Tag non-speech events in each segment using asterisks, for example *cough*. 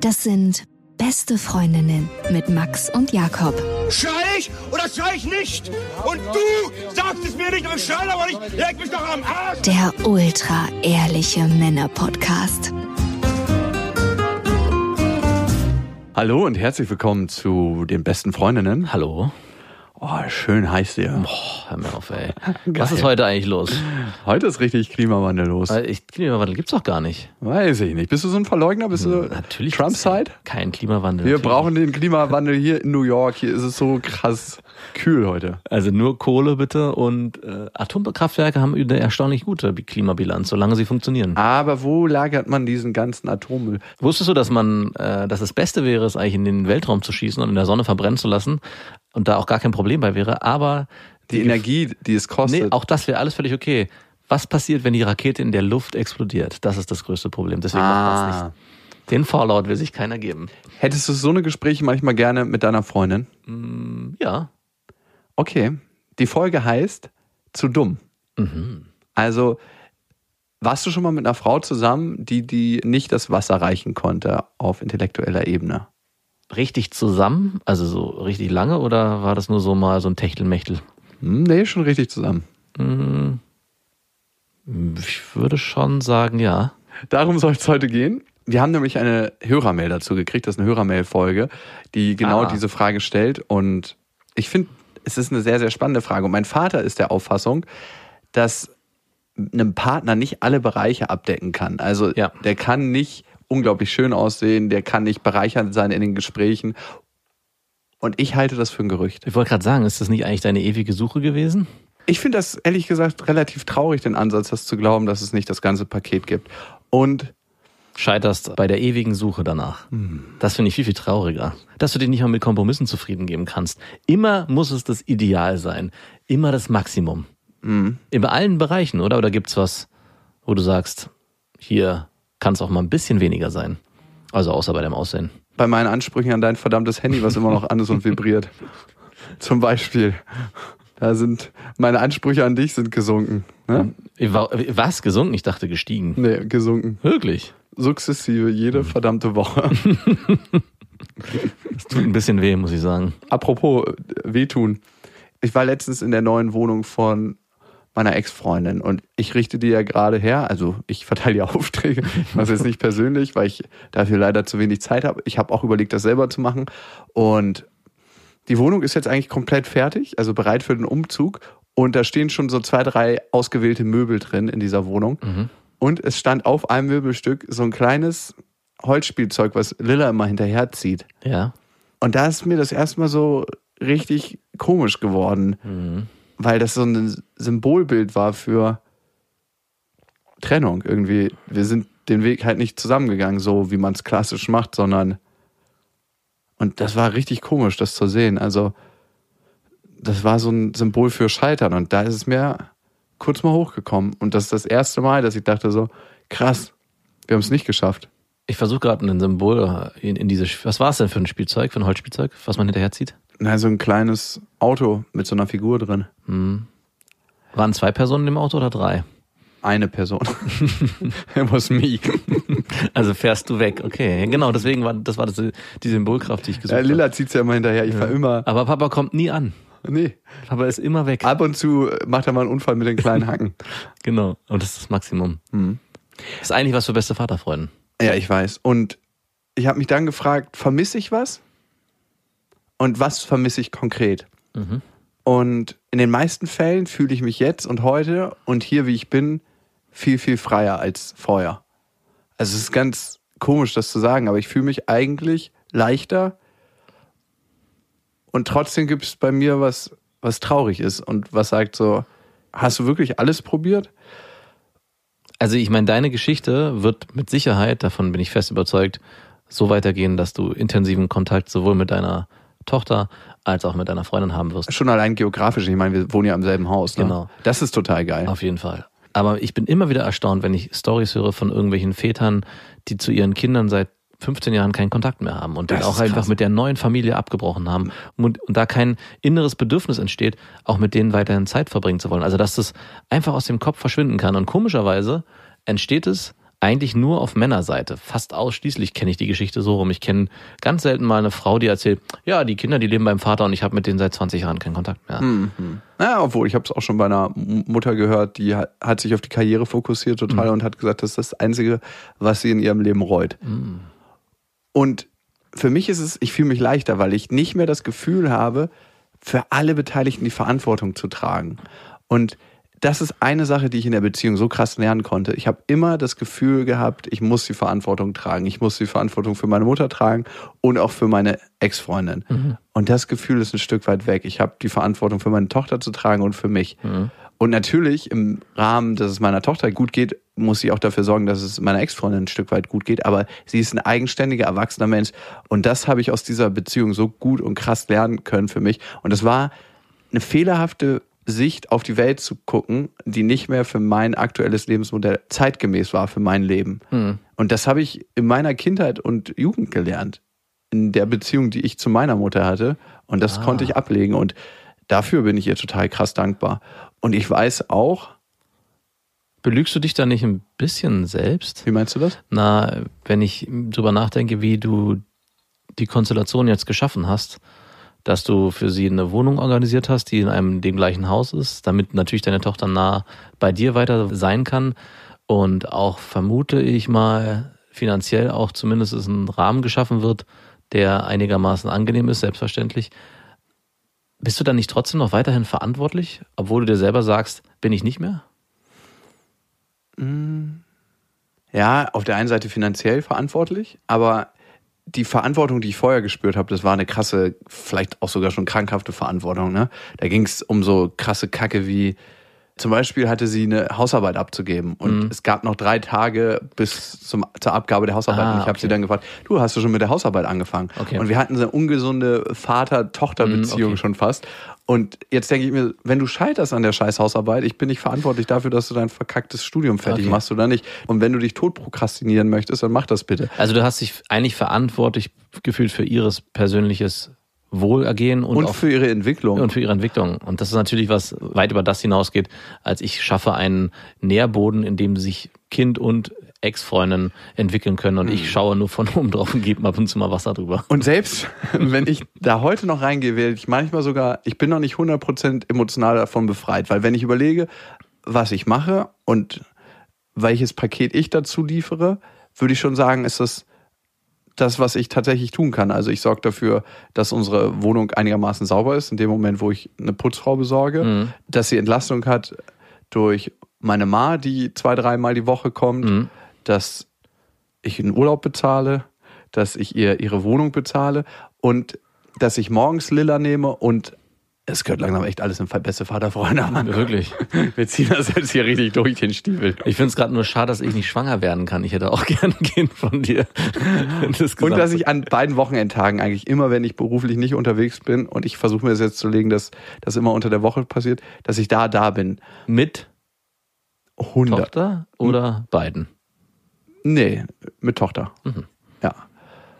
Das sind beste Freundinnen mit Max und Jakob. Schrei ich oder schrei ich nicht? Und du sagst es mir nicht, aber ich schrei aber nicht. Leg mich doch am Arsch. Der ultra ehrliche Männer-Podcast. Hallo und herzlich willkommen zu den besten Freundinnen. Hallo. Oh, schön heiß hier. Boah, hör mir auf, ey. *laughs* Was ist heute eigentlich los? Heute ist richtig Klimawandel los. Weil ich, Klimawandel gibt's doch gar nicht. Weiß ich nicht. Bist du so ein Verleugner? Bist du Natürlich. Trump-Side? Kein Klimawandel. Wir natürlich. brauchen den Klimawandel hier in New York. Hier ist es so krass kühl heute. Also nur Kohle bitte und äh, Atomkraftwerke haben eine erstaunlich gute Klimabilanz, solange sie funktionieren. Aber wo lagert man diesen ganzen Atommüll? Wusstest du, dass man, äh, dass das Beste wäre, es eigentlich in den Weltraum zu schießen und in der Sonne verbrennen zu lassen und da auch gar kein Problem bei wäre, aber Die Energie, die es kostet. Nee, auch das wäre alles völlig okay. Was passiert, wenn die Rakete in der Luft explodiert? Das ist das größte Problem. Deswegen macht Ah. das nicht. Den Fallout will sich keiner geben. Hättest du so eine Gespräche manchmal gerne mit deiner Freundin? Ja. Okay. Die Folge heißt Zu dumm. Also, warst du schon mal mit einer Frau zusammen, die, die nicht das Wasser reichen konnte auf intellektueller Ebene? Richtig zusammen? Also so richtig lange oder war das nur so mal so ein Techtelmechtel? Hm, nee, schon richtig zusammen. Ich würde schon sagen, ja. Darum soll es heute gehen. Wir haben nämlich eine Hörermail dazu gekriegt. Das ist eine Hörermail-Folge, die genau Ah. diese Frage stellt. Und ich finde, es ist eine sehr, sehr spannende Frage. Und mein Vater ist der Auffassung, dass einem Partner nicht alle Bereiche abdecken kann. Also Ja. der kann nicht unglaublich schön aussehen, der kann nicht bereichernd sein in den Gesprächen. Und ich halte das für ein Gerücht. Ich wollte gerade sagen, ist das nicht eigentlich deine ewige Suche gewesen? Ich finde das ehrlich gesagt relativ traurig, den Ansatz, das zu glauben, dass es nicht das ganze Paket gibt. Und Scheiterst bei der ewigen Suche danach. Das finde ich viel, viel trauriger. Dass du dich nicht mal mit Kompromissen zufrieden geben kannst. Immer muss es das Ideal sein. Immer das Maximum. In allen Bereichen, oder? Oder gibt's was, wo du sagst, hier kann es auch mal ein bisschen weniger sein? Also außer bei dem Aussehen. bei meinen Ansprüchen an dein verdammtes Handy, was immer noch an ist und *laughs* vibriert. Zum Beispiel. Da sind meine Ansprüche an dich sind gesunken. Ne? Wa- Was? Gesunken? Ich dachte gestiegen. Nee, gesunken. Wirklich? Sukzessive, jede verdammte Woche. *laughs* Das tut ein bisschen weh, muss ich sagen. Apropos äh, wehtun. Ich war letztens in der neuen Wohnung von meiner Ex-Freundin und ich richte die ja gerade her. Also ich verteile ja *laughs* Aufträge. Ich mache es jetzt nicht persönlich, weil ich dafür leider zu wenig Zeit habe. Ich habe auch überlegt, das selber zu machen. Und die Wohnung ist jetzt eigentlich komplett fertig, also bereit für den Umzug. Und da stehen schon so zwei, drei ausgewählte Möbel drin in dieser Wohnung. Und es stand auf einem Möbelstück so ein kleines Holzspielzeug, was Lilla immer hinterherzieht. Ja. Und da ist mir das erstmal so richtig komisch geworden, weil das so ein Symbolbild war für Trennung irgendwie. Wir sind den Weg halt nicht zusammengegangen, so wie man es klassisch macht, sondern und das war richtig komisch, das zu sehen. Also das war so ein Symbol für Scheitern und da ist es mir kurz mal hochgekommen und das ist das erste Mal, dass ich dachte so krass, wir haben es nicht geschafft. Ich versuche gerade ein Symbol in, in diese. Was war es denn für ein Spielzeug, für ein Holzspielzeug, was man hinterherzieht? Na, so ein kleines Auto mit so einer Figur drin. Waren zwei Personen im Auto oder drei? Eine Person. It was me. Also fährst du weg, okay. Genau, deswegen war das war das, die Symbolkraft, die ich gesucht Ja, habe. Lilla zieht's ja immer hinterher. Ich fahr immer. Aber Papa kommt nie an. Nee. Papa ist immer weg. Ab und zu macht er mal einen Unfall mit den kleinen Hacken. *laughs* Genau. Und das ist das Maximum. Das ist eigentlich was für beste Vaterfreuden. ja, ich weiß. Und ich habe mich dann gefragt, vermisse ich was? Und was vermisse ich konkret? Und in den meisten Fällen fühle ich mich jetzt und heute und hier, wie ich bin, viel, viel freier als vorher. Also es ist ganz komisch, das zu sagen, aber ich fühle mich eigentlich leichter und trotzdem gibt es bei mir was, was traurig ist und was sagt so, hast du wirklich alles probiert? Also ich meine, deine Geschichte wird mit Sicherheit, davon bin ich fest überzeugt, so weitergehen, dass du intensiven Kontakt sowohl mit deiner Tochter als auch mit deiner Freundin haben wirst. Schon allein geografisch, ich meine, wir wohnen ja im selben Haus. Ne? Genau. Das ist total geil. Auf jeden Fall. Aber ich bin immer wieder erstaunt, wenn ich Stories höre von irgendwelchen Vätern, die zu ihren Kindern seit 15 Jahren keinen Kontakt mehr haben und Das dann auch einfach krass. mit der neuen Familie abgebrochen haben und, und da kein inneres Bedürfnis entsteht, auch mit denen weiterhin Zeit verbringen zu wollen. Also dass das einfach aus dem Kopf verschwinden kann. Und komischerweise entsteht es eigentlich nur auf Männerseite. Fast ausschließlich kenne ich die Geschichte so rum. Ich kenne ganz selten mal eine Frau, die erzählt, ja, die Kinder, die leben beim Vater und ich habe mit denen seit 20 Jahren keinen Kontakt mehr. Ja, obwohl, ich habe es auch schon bei einer Mutter gehört, die hat, sich auf die Karriere fokussiert total und hat gesagt, das ist das Einzige, was sie in ihrem Leben reut. Und für mich ist es, ich fühle mich leichter, weil ich nicht mehr das Gefühl habe, für alle Beteiligten die Verantwortung zu tragen. Und das ist eine Sache, die ich in der Beziehung so krass lernen konnte. Ich habe immer das Gefühl gehabt, ich muss die Verantwortung tragen. Ich muss die Verantwortung für meine Mutter tragen und auch für meine Ex-Freundin. Und das Gefühl ist ein Stück weit weg. Ich habe die Verantwortung für meine Tochter zu tragen und für mich. Und natürlich im Rahmen, dass es meiner Tochter gut geht, muss ich auch dafür sorgen, dass es meiner Ex-Freundin ein Stück weit gut geht. Aber sie ist ein eigenständiger, erwachsener Mensch. Und das habe ich aus dieser Beziehung so gut und krass lernen können für mich. Und es war eine fehlerhafte Sicht auf die Welt zu gucken, die nicht mehr für mein aktuelles Lebensmodell zeitgemäß war für mein Leben. Und das habe ich in meiner Kindheit und Jugend gelernt. In der Beziehung, die ich zu meiner Mutter hatte. Und das konnte ich ablegen. Und dafür bin ich ihr total krass dankbar. Und ich weiß auch, Belügst du dich da nicht ein bisschen selbst? wie meinst du das? Na, wenn ich drüber nachdenke, wie du die Konstellation jetzt geschaffen hast, dass du für sie eine Wohnung organisiert hast, die in einem dem gleichen Haus ist, damit natürlich deine Tochter nah bei dir weiter sein kann und auch vermute ich mal finanziell auch zumindest ein Rahmen geschaffen wird, der einigermaßen angenehm ist, selbstverständlich. Bist du dann nicht trotzdem noch weiterhin verantwortlich, obwohl du dir selber sagst, bin ich nicht mehr? Ja, auf der einen Seite finanziell verantwortlich, aber die Verantwortung, die ich vorher gespürt habe, das war eine krasse, vielleicht auch sogar schon krankhafte Verantwortung. Ne? Da ging es um so krasse Kacke wie, zum Beispiel hatte sie eine Hausarbeit abzugeben und es gab noch drei Tage bis zum, zur Abgabe der Hausarbeit. Ah, und ich habe okay. sie dann gefragt, du hast du schon mit der Hausarbeit angefangen? Okay. Und wir hatten so eine ungesunde Vater-Tochter-Beziehung Mm, okay. schon fast. Und jetzt denke ich mir, wenn du scheiterst an der scheiß Hausarbeit, ich bin nicht verantwortlich dafür, dass du dein verkacktes Studium fertig Okay. machst oder nicht. Und wenn du dich tot prokrastinieren möchtest, dann mach das bitte. Also du hast dich eigentlich verantwortlich gefühlt für ihres persönliches Wohlergehen und, Und, auch für ihre Entwicklung. und für ihre Entwicklung. Und das ist natürlich was weit über das hinausgeht, als ich schaffe einen Nährboden, in dem sich Kind und Ex-Freundin entwickeln können und Mhm. ich schaue nur von oben drauf und gebe ab und zu mal Wasser drüber. Und selbst *laughs* wenn ich da heute noch reingehe, werde ich manchmal sogar, ich bin noch nicht 100% emotional davon befreit, weil wenn ich überlege, was ich mache und welches Paket ich dazu liefere, würde ich schon sagen, ist das das, was ich tatsächlich tun kann. Also ich sorge dafür, dass unsere Wohnung einigermaßen sauber ist, in dem Moment, wo ich eine Putzfrau besorge, dass sie Entlastung hat durch meine Ma, die zwei, dreimal die Woche kommt, dass ich einen Urlaub bezahle, dass ich ihr ihre Wohnung bezahle und dass ich morgens Lilla nehme und es gehört langsam echt alles in beste Vaterfreunde an. *laughs* Wirklich. Wir ziehen das jetzt hier richtig durch, den Stiefel. Ich finde es gerade nur schade, dass ich nicht schwanger werden kann. Ich hätte auch *laughs* gerne ein Kind von dir. Das Und dass ich an beiden Wochenendtagen eigentlich immer, wenn ich beruflich nicht unterwegs bin und ich versuche mir das jetzt zu legen, dass das immer unter der Woche passiert, dass ich da da bin. mit 100. Tochter oder beiden? Nee, mit Tochter. Ja.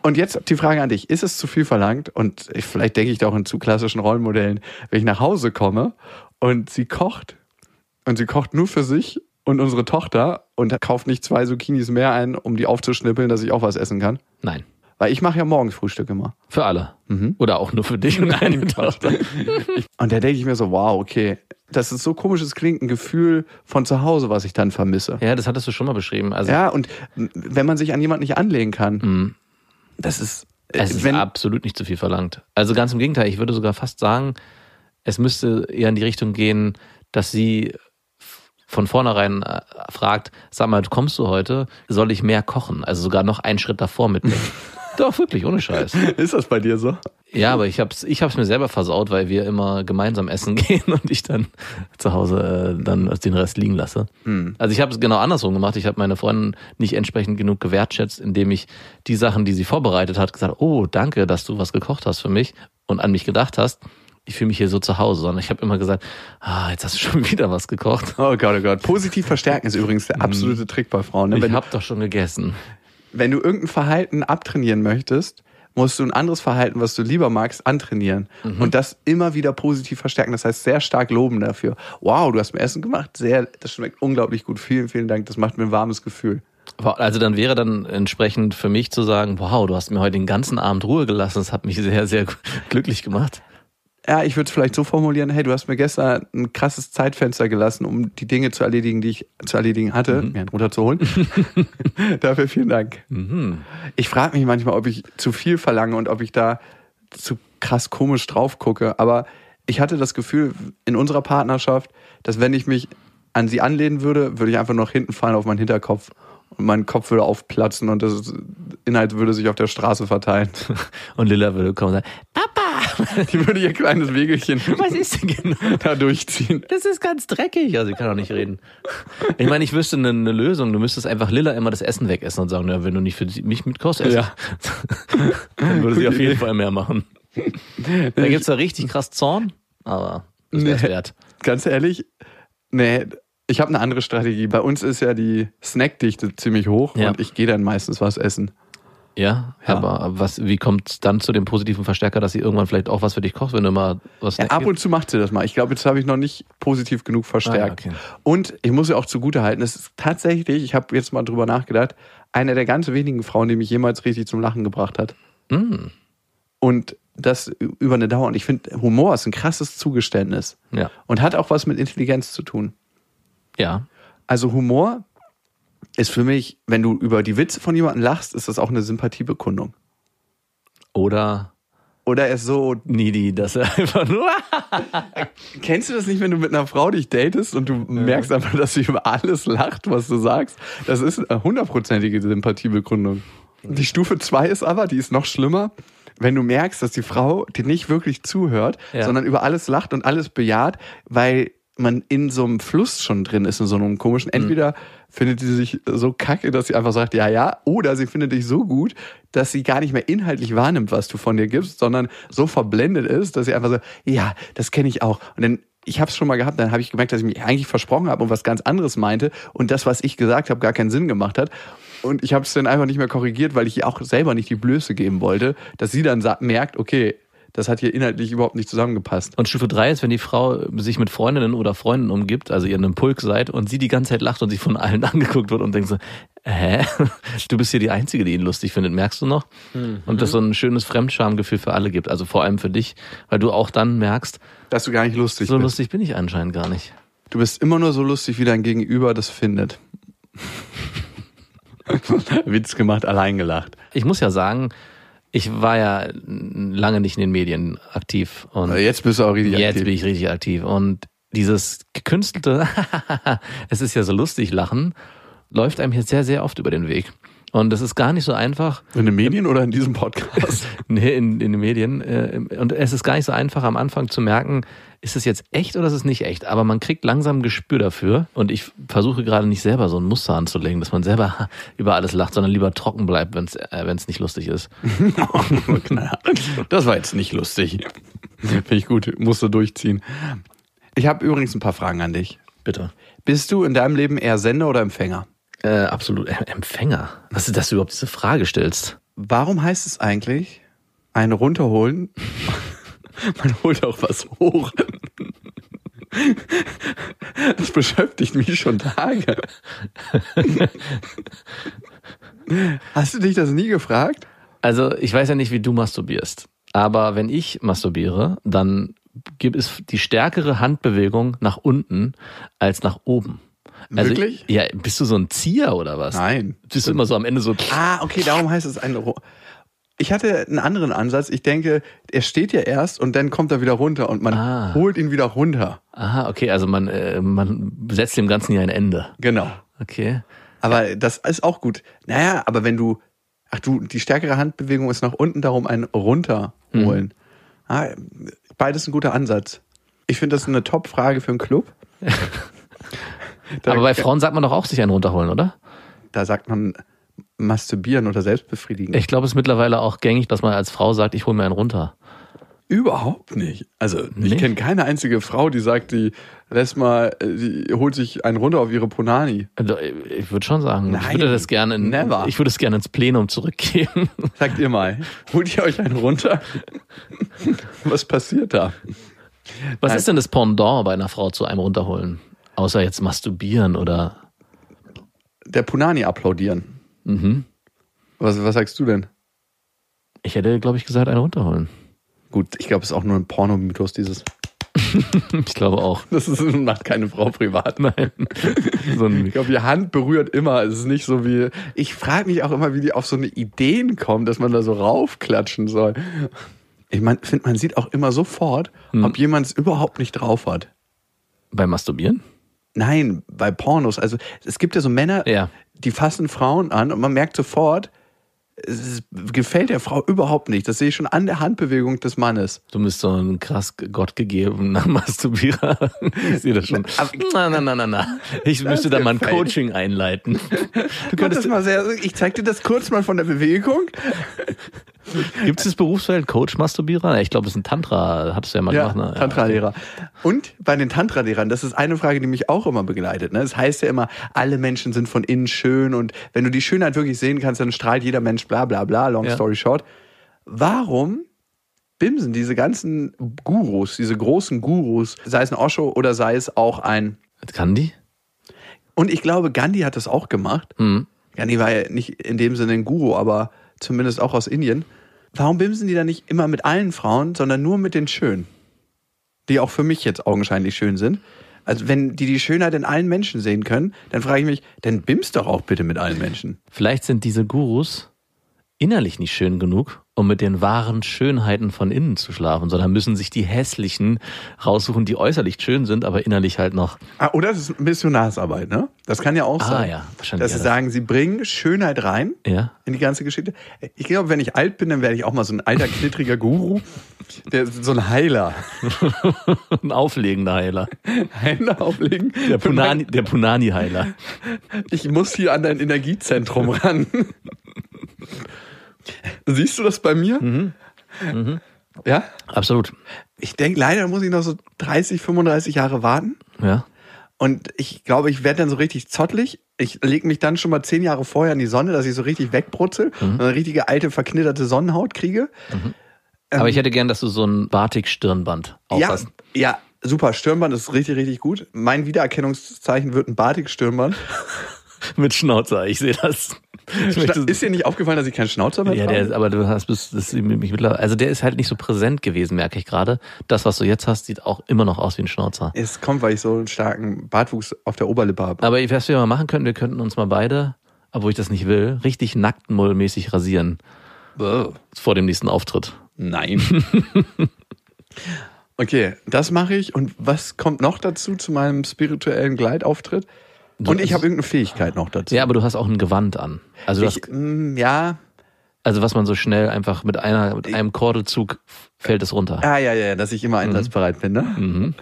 Und jetzt die Frage an dich. Ist es zu viel verlangt? Und ich, vielleicht denke ich da auch in zu klassischen Rollenmodellen, wenn ich nach Hause komme und sie kocht und sie kocht nur für sich und unsere Tochter und kauft nicht zwei Zucchinis mehr ein, um die aufzuschnippeln, dass ich auch was essen kann. Nein. Weil ich mache ja morgens Frühstück immer. Für alle. Mhm. Oder auch nur für dich und deine Tochter. Und da denke ich mir so, wow, okay. Das ist so komisch, es klingt ein Gefühl von zu Hause, was ich dann vermisse. Ja, das hattest du schon mal beschrieben. Also Ja, und wenn man sich an jemanden nicht anlegen kann, das ist, Es ist wenn, absolut nicht zu viel verlangt. Also ganz im Gegenteil, ich würde sogar fast sagen, es müsste eher in die Richtung gehen, dass sie von vornherein äh, fragt, sag mal, kommst du heute? Soll ich mehr kochen? Also sogar noch einen Schritt davor mitnehmen. *laughs* Doch, wirklich, ohne Scheiß. *laughs* ist das bei dir so? Ja, aber ich hab's, ich hab's mir selber versaut, weil wir immer gemeinsam essen *laughs* gehen und ich dann zu Hause äh, dann den Rest liegen lasse. Also ich habe es genau andersrum gemacht. Ich habe meine Freundin nicht entsprechend genug gewertschätzt, indem ich die Sachen, die sie vorbereitet hat, gesagt, oh, danke, dass du was gekocht hast für mich und an mich gedacht hast. Ich fühle mich hier so zu Hause, sondern ich habe immer gesagt, ah, jetzt hast du schon *laughs* wieder was gekocht. Oh Gott, oh Gott. Positiv verstärken ist übrigens der absolute Trick bei Frauen. Ne? Ich habe doch schon gegessen. Wenn du irgendein Verhalten abtrainieren möchtest, musst du ein anderes Verhalten, was du lieber magst, antrainieren. Und das immer wieder positiv verstärken. Das heißt, sehr stark loben dafür. Wow, du hast mir Essen gemacht. Sehr, das schmeckt unglaublich gut. Vielen, vielen Dank. Das macht mir ein warmes Gefühl. Also dann wäre dann entsprechend für mich zu sagen, wow, du hast mir heute den ganzen Abend Ruhe gelassen. Das hat mich sehr, sehr *laughs* glücklich gemacht. Ja, ich würde es vielleicht so formulieren, hey, du hast mir gestern ein krasses Zeitfenster gelassen, um die Dinge zu erledigen, die ich zu erledigen hatte, mir einen runterzuholen. *laughs* Dafür vielen Dank. Ich frage mich manchmal, ob ich zu viel verlange und ob ich da zu krass komisch drauf gucke. Aber ich hatte das Gefühl in unserer Partnerschaft, dass wenn ich mich an sie anlehnen würde, würde ich einfach noch hinten fallen auf meinen Hinterkopf und mein Kopf würde aufplatzen und das Inhalt würde sich auf der Straße verteilen. *laughs* Und Lilla würde kommen und sagen, Papa, *laughs* Die würde ihr kleines Wegelchen *laughs* was ist denn genau? da durchziehen. Das ist ganz dreckig. Also ich kann auch nicht reden. Ich meine, ich wüsste eine, eine Lösung. Du müsstest einfach Lilla immer das Essen wegessen und sagen, ja, wenn du nicht für mich mit Kost isst, Ja. *laughs* dann würde sie auf jeden. Fall mehr machen. Da gibt's da richtig krass Zorn, aber das wär's Nee. wert. Ganz ehrlich, nee, ich habe eine andere Strategie. Bei uns ist ja die Snackdichte ziemlich hoch Ja. und ich gehe dann meistens was essen. Ja, Ja. aber was, wie kommt dann zu dem positiven Verstärker, dass sie irgendwann vielleicht auch was für dich kocht, wenn du mal was Ja, ab und zu macht sie das mal. Ich glaube, jetzt habe ich noch nicht positiv genug verstärkt. Ah, okay. Und ich muss ja auch zugute halten, es ist tatsächlich, ich habe jetzt mal drüber nachgedacht, eine der ganz wenigen Frauen, die mich jemals richtig zum Lachen gebracht hat. Mm, Und das über eine Dauer. Und ich finde, Humor ist ein krasses Zugeständnis. ja. Und hat auch was mit Intelligenz zu tun. Ja. Also Humor ist für mich, wenn du über die Witze von jemandem lachst, ist das auch eine Sympathiebekundung. Oder Oder er ist so, needy, dass er *laughs* einfach nur. *laughs* kennst du das nicht, wenn du mit einer Frau dich datest und du merkst einfach, dass sie über alles lacht, was du sagst? Das ist eine hundertprozentige Sympathiebekundung. Die Stufe zwei ist aber, die ist noch schlimmer, wenn du merkst, dass die Frau dir nicht wirklich zuhört, Ja. sondern über alles lacht und alles bejaht, weil man in so einem Fluss schon drin ist, in so einem komischen. Entweder findet sie sich so kacke, dass sie einfach sagt, ja, ja, oder sie findet dich so gut, dass sie gar nicht mehr inhaltlich wahrnimmt, was du von dir gibst, sondern so verblendet ist, dass sie einfach so, ja, das kenne ich auch. Und dann, ich habe es schon mal gehabt, dann habe ich gemerkt, dass ich mich eigentlich versprochen habe und was ganz anderes meinte und das, was ich gesagt habe, gar keinen Sinn gemacht hat. Und ich habe es dann einfach nicht mehr korrigiert, weil ich ihr auch selber nicht die Blöße geben wollte, dass sie dann merkt, okay, das hat hier inhaltlich überhaupt nicht zusammengepasst. Und Stufe 3 ist, wenn die Frau sich mit Freundinnen oder Freunden umgibt, also ihr einen Pulk seid und sie die ganze Zeit lacht und sich von allen *laughs* angeguckt wird und denkt so, hä? *laughs* Du bist hier die Einzige, die ihn lustig findet, merkst du noch? Und das so ein schönes Fremdschamgefühl für alle gibt, also vor allem für dich, weil du auch dann merkst, Dass du gar nicht lustig so bist. lustig bin ich anscheinend gar nicht. Du bist immer nur so lustig, wie dein Gegenüber das findet. *laughs* Witz gemacht, allein gelacht. Ich muss ja sagen, ich war ja lange nicht in den Medien aktiv und Also Jetzt bist du auch richtig Jetzt aktiv. bin ich richtig aktiv. Und dieses gekünstelte, *laughs* es ist ja so lustig, Lachen, läuft einem hier sehr, sehr oft über den Weg. Und das ist gar nicht so einfach, In den Medien oder in diesem Podcast? *laughs* nee, in, in den Medien. äh, Und es ist gar nicht so einfach am Anfang zu merken, ist es jetzt echt oder ist es nicht echt? Aber man kriegt langsam ein Gespür dafür. Und ich versuche gerade nicht selber so ein Muster anzulegen, dass man selber *laughs* über alles lacht, sondern lieber trocken bleibt, wenn es äh, wenn's nicht lustig ist. *laughs* das war jetzt nicht lustig. Finde ich gut, musst du durchziehen. Ich habe übrigens ein paar Fragen an dich. Bitte. Bist du in deinem Leben eher Sender oder Empfänger? Äh, absolut. Em- Empfänger. Was ist, dass du überhaupt diese Frage stellst? Warum heißt es eigentlich, ein runterholen? *laughs* Man holt auch was hoch. Das beschäftigt mich schon Tage. Hast du dich das nie gefragt? Also, ich weiß ja nicht, wie du masturbierst. Aber wenn ich masturbiere, dann gibt es die stärkere Handbewegung nach unten als nach oben. Also, Wirklich? Ja, bist du so ein Zieher oder was? Nein. Bist du immer so am Ende so. Ah, okay, darum heißt es ein. Ru- Ich hatte einen anderen Ansatz. Ich denke, er steht ja erst und dann kommt er wieder runter und man Ah. holt ihn wieder runter. Aha, okay, also man, äh, man setzt dem Ganzen ja ein Ende. Genau. Okay. Aber das ist auch gut. Naja, aber wenn du, ach du, die stärkere Handbewegung ist nach unten, darum ein runterholen. Ah, beides ein guter Ansatz. Ich finde das eine Top-Frage für einen Club. *laughs* Aber bei Frauen sagt man doch auch sich einen runterholen, oder? Da sagt man masturbieren oder selbstbefriedigen. Ich glaube, es ist mittlerweile auch gängig, dass man als Frau sagt, ich hole mir einen runter. Überhaupt nicht. Also ich Nee? kenne keine einzige Frau, die sagt, die lässt mal, äh, die holt sich einen runter auf ihre Punani. Also, Ich würde schon sagen, ich Nein, würde das gerne, in, never. ich würde es gerne ins Plenum zurückgeben. *laughs* Sagt ihr mal, holt ihr euch einen runter? *laughs* Was passiert da? Was Nein. ist denn das Pendant bei einer Frau zu einem runterholen? Außer jetzt masturbieren oder Der Punani applaudieren. Mhm. Was, was sagst du denn? ich hätte, glaube ich, gesagt, eine runterholen. Gut, ich glaube, es ist auch nur ein Pornomythos, dieses. *laughs* Ich glaube auch. Das ist, macht keine Frau privat. Nein. *laughs* So Ich glaube, die Hand berührt immer. Es ist nicht so wie. Ich frage mich auch immer, wie die auf so eine Ideen kommen, dass man da so raufklatschen soll. Ich mein, finde, man sieht auch immer sofort, ob jemand es überhaupt nicht drauf hat. beim Masturbieren? Nein, bei Pornos. Also es gibt ja so Männer, Ja. die fassen Frauen an und man merkt sofort, es gefällt der Frau überhaupt nicht. Das sehe ich schon an der Handbewegung des Mannes. Du bist so ein krass gottgegebener *laughs* Masturbierer. Ich sehe das schon. Na, na, na, na, na. Ich müsste da mal ein. Coaching einleiten. Du könntest mal sehr, ich zeig dir das kurz mal von der Bewegung. Gibt es das Berufsfeld Coach Masturbierer? Ich glaube, es ist ein Tantra. Du ja mal Ja, gemacht, ne? Tantra-Lehrer. Und bei den Tantra-Lehrern, das ist eine Frage, die mich auch immer begleitet. Ne? Es heißt ja immer, alle Menschen sind von innen schön und wenn du die Schönheit wirklich sehen kannst, dann strahlt jeder Mensch bla bla bla, long Ja. story short. Warum bimsen diese ganzen Gurus, diese großen Gurus, sei es ein Osho oder sei es auch ein... Die? Und ich glaube, Gandhi hat das auch gemacht. Hm. Gandhi war ja nicht in dem Sinne ein Guru, aber zumindest auch aus Indien. Warum bimsen die dann nicht immer mit allen Frauen, sondern nur mit den Schönen? Die auch für mich jetzt augenscheinlich schön sind. Also wenn die die Schönheit in allen Menschen sehen können, dann frage ich mich, dann bimst doch auch bitte mit allen Menschen. Vielleicht sind diese Gurus innerlich nicht schön genug, um mit den wahren Schönheiten von innen zu schlafen, sondern müssen sich die hässlichen raussuchen, die äußerlich schön sind, aber innerlich halt noch. Ah, oder es ist Missionarsarbeit, ne? Das kann ja auch Ah, sein. ja, wahrscheinlich Dass sie das. sagen, sie bringen Schönheit rein Ja. in die ganze Geschichte. Ich glaube, wenn ich alt bin, dann werde ich auch mal so ein alter, knittriger Guru. Der, so ein Heiler. *laughs* Ein auflegender Heiler. Hände auflegen. Der Punani, der Punani-Heiler. Ich muss hier an dein Energiezentrum ran. *laughs* Siehst du das bei mir? Ja? Absolut. Ich denke, leider muss ich noch so 30, 35 Jahre warten. Ja. Und ich glaube, ich werde dann so richtig zottelig. Ich lege mich dann schon mal zehn Jahre vorher in die Sonne, dass ich so richtig wegbrutzel und eine richtige alte, verknitterte Sonnenhaut kriege. Aber ich hätte gern, dass du so ein Batik-Stirnband Ja, aufhast. ja, super. Stirnband ist richtig, richtig gut. Mein Wiedererkennungszeichen wird ein Batik-Stirnband. *laughs* *laughs* Mit Schnauzer, ich sehe das. Ich Ist dir nicht aufgefallen, dass ich keinen Schnauzer mehr ja, trage? der ist, aber du hast bis, das mich mittlerweile, also der ist halt nicht so präsent gewesen, merke ich gerade. Das, was du jetzt hast, sieht auch immer noch aus wie ein Schnauzer. Es kommt, weil ich so einen starken Bartwuchs auf der Oberlippe habe. Aber was wir mal machen könnten, wir könnten uns mal beide, obwohl ich das nicht will, richtig nacktmullmäßig rasieren vor dem nächsten Auftritt. Nein. *laughs* okay, das mache ich. Und was kommt noch dazu zu meinem spirituellen Gleitauftritt? Und ich habe irgendeine Fähigkeit noch dazu. Ja, aber du hast auch ein Gewand an. Also, ich, hast, mm, ja, also was man so schnell einfach mit einer, mit einem Kordelzug fällt es runter. ah, ja, ja, dass ich immer einsatzbereit bin, ne? Mhm.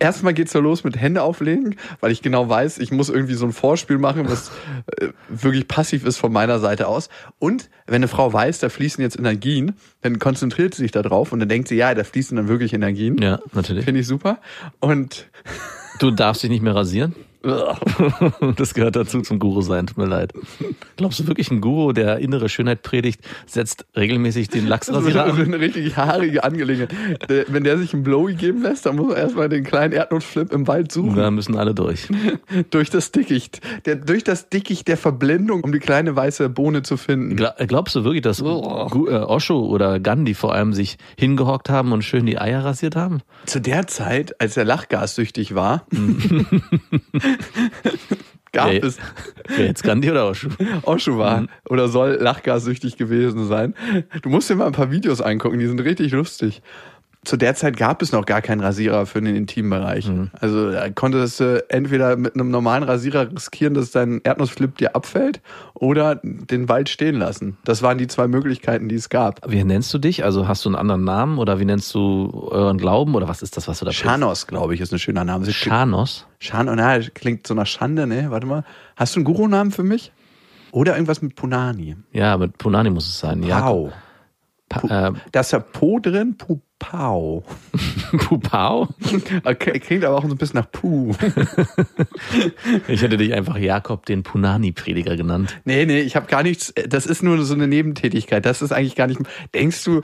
Erstmal geht's so los mit Hände auflegen, weil ich genau weiß, ich muss irgendwie so ein Vorspiel machen, was äh, wirklich passiv ist von meiner Seite aus. Und wenn eine Frau weiß, da fließen jetzt Energien, dann konzentriert sie sich da drauf und dann denkt sie, ja, da fließen dann wirklich Energien. Ja, natürlich. Finde ich super. Und Du darfst dich nicht mehr rasieren. *laughs* Das gehört dazu zum Guru sein, tut mir leid. Glaubst du wirklich, ein Guru, der innere Schönheit predigt, setzt regelmäßig den Das ist Lachsrasierer eine, an? richtig haarige Angelegenheit. Wenn der sich einen Blowy geben lässt, dann muss er erstmal den kleinen Erdnussflip im Wald suchen. Da müssen alle durch. *laughs* Durch das Dickicht. Der, durch das Dickicht der Verblendung, um die kleine weiße Bohne zu finden. Gla- Glaubst du wirklich, dass Gu- äh, Osho oder Gandhi vor allem sich hingehockt haben und schön die Eier rasiert haben? Zu der Zeit, als er lachgassüchtig war, *laughs* *laughs* gab Wer- es, Wer jetzt Gandhi oder Osho? Osho war Mhm. oder soll lachgassüchtig gewesen sein. Du musst dir mal ein paar Videos angucken, die sind richtig lustig. Zu der Zeit gab es noch gar keinen Rasierer für den Intimbereich. Mhm. Also da konntest du entweder mit einem normalen Rasierer riskieren, dass dein Erdnussflip dir abfällt oder den Wald stehen lassen. Das waren die zwei Möglichkeiten, die es gab. Wie nennst du dich? Also hast du einen anderen Namen oder wie nennst du euren Glauben oder was ist das, was du da Chanos, glaube ich, ist ein schöner Name. Chanos? Schan, oh, na, klingt so nach Schande, ne? Warte mal. Hast du einen Guru-Namen für mich? Oder irgendwas mit Punani? Ja, mit Punani muss es sein. Wow. Pa äh, Da ist ja Po drin, Pupau. *laughs* Pupau? Okay, klingt aber auch so ein bisschen nach Puh. *laughs* Ich hätte dich einfach Jakob den Punani-Prediger genannt. Nee, nee, ich habe gar nichts. Das ist nur so eine Nebentätigkeit. Das ist eigentlich gar nicht. Denkst du,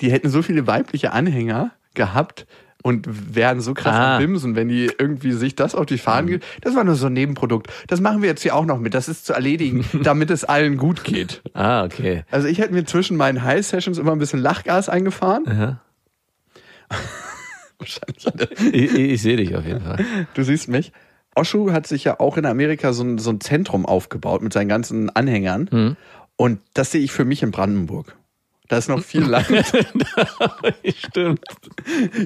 die hätten so viele weibliche Anhänger gehabt und wären so krass Ah. am Bimsen, wenn die irgendwie sich das auf die Fahnen geht? Das war nur so ein Nebenprodukt. Das machen wir jetzt hier auch noch mit. Das ist zu erledigen, *laughs* damit es allen gut geht. Ah, okay. Also ich hätte mir zwischen meinen High-Sessions immer ein bisschen Lachgas eingefahren. Ja. *laughs* Wahrscheinlich. ich, ich sehe dich auf jeden Fall. Du siehst mich. Oshu hat sich ja auch in Amerika so ein, so ein Zentrum aufgebaut mit seinen ganzen Anhängern. Hm. Und das sehe ich für mich in Brandenburg. Da ist noch viel Land. *laughs* Stimmt.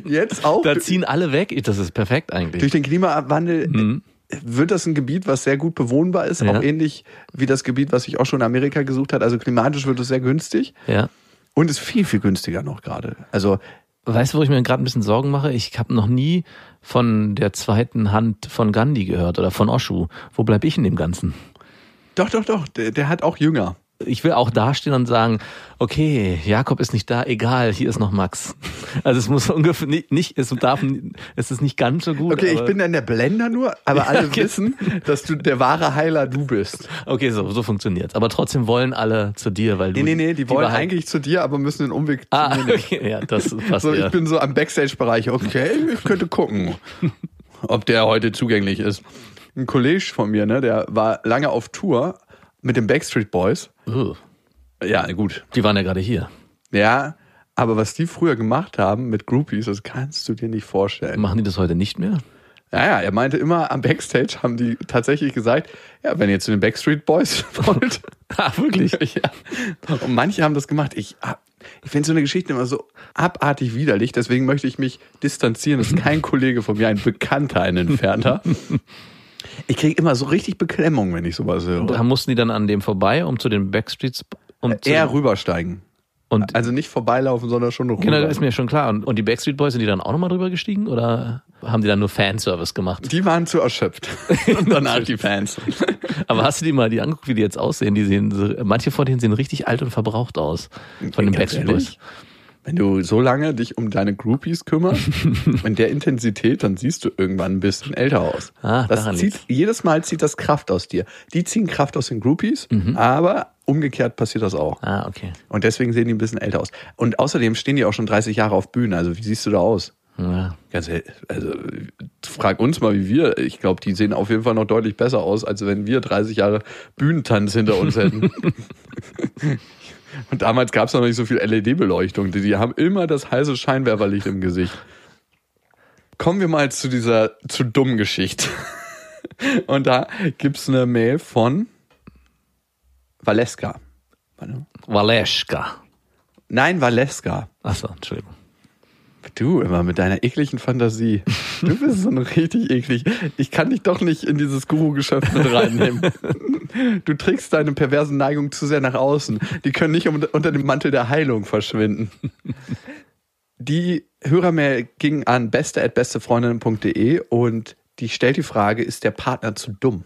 Jetzt auch Da ziehen alle weg. Das ist perfekt eigentlich. durch den Klimawandel wird das ein Gebiet, was sehr gut bewohnbar ist. Ja. Auch ähnlich wie das Gebiet, was sich auch schon in Amerika gesucht hat. Also klimatisch wird es sehr günstig. Ja. Und ist viel, viel günstiger noch gerade. Also Weißt du, wo ich mir gerade ein bisschen Sorgen mache? Ich habe noch nie von der zweiten Hand von Gandhi gehört oder von Oshu. Wo bleib ich in dem Ganzen? doch, doch, doch. Der, der hat auch Jünger. Ich will auch dastehen und sagen, okay, Jakob ist nicht da, egal, hier ist noch Max. Also es muss ungefähr nicht, nicht es darf, es ist nicht ganz so gut. Okay, ich bin dann der Blender nur, aber *laughs* alle okay. wissen, dass du der wahre Heiler du bist. Okay, so, so funktioniert's. Aber trotzdem wollen alle zu dir, weil du. Nee, nee, nee, die wollen Wahrheit- eigentlich zu dir, aber müssen den Umweg zu Ah, mir nehmen. okay, ja, das *laughs* passt So, ja. ich bin so am Backstage-Bereich. Okay, ich könnte gucken, ob der heute zugänglich ist. Ein Kollege von mir, ne, der war lange auf Tour mit den Backstreet Boys. Uh, Ja, gut. die waren ja gerade hier. Ja, aber was die früher gemacht haben mit Groupies, das kannst du dir nicht vorstellen. Machen die das heute nicht mehr? Ja, ja, er meinte immer, am Backstage haben die tatsächlich gesagt, ja, wenn ihr zu den Backstreet Boys *laughs* wollt. *laughs* Ah, wirklich? *laughs* ja. Und manche haben das gemacht. Ich, ah, ich finde so eine Geschichte immer so abartig widerlich, deswegen möchte ich mich distanzieren. Das ist kein Kollege von mir, ein Bekannter, ein Entfernter. Ich kriege immer so richtig Beklemmung, wenn ich sowas höre. Da mussten die dann an dem vorbei, um zu den Backstreets. Um Eher rübersteigen. und Also nicht vorbeilaufen, sondern schon rüber. genau, ist mir schon klar. Und, und die Backstreet Boys, sind die dann auch nochmal drüber gestiegen? Oder haben die dann nur Fanservice gemacht? Die waren zu erschöpft. *laughs* Und danach die Fans. Aber hast du die mal die angeguckt, wie die jetzt aussehen? Die sehen manche von denen sehen richtig alt und verbraucht aus. Von den Backstreet? Boys. Wenn du so lange dich um deine Groupies kümmerst, *laughs* in der Intensität, dann siehst du irgendwann ein bisschen älter aus. Ah, das zieht, liegt's. jedes Mal zieht das Kraft aus dir. Die ziehen Kraft aus den Groupies, aber umgekehrt passiert das auch. Ah, okay. Und deswegen sehen die ein bisschen älter aus. Und außerdem stehen die auch schon 30 Jahre auf Bühnen. Also wie siehst du da aus? Ja. Ganz ehrlich, also frag uns mal, wie wir. Ich glaube, die sehen auf jeden Fall noch deutlich besser aus, als wenn wir 30 Jahre Bühnentanz hinter uns hätten. *laughs* Und damals gab es noch nicht so viel LED-Beleuchtung. Die, die haben immer das heiße Scheinwerferlicht im Gesicht. Kommen wir mal zu dieser zu dummen Geschichte. *laughs* Und da gibt's eine Mail von Valeska. Waleschka. Nein, Valeska. Achso, Entschuldigung. Du immer mit deiner ekligen Fantasie. Du bist so richtig eklig. Ich kann dich doch nicht in dieses Guru-Geschäft mit reinnehmen. Du trägst deine perversen Neigungen zu sehr nach außen. Die können nicht unter dem Mantel der Heilung verschwinden. Die Hörermail ging an beste.bestefreundinnen.de und die stellt die Frage, ist der Partner zu dumm?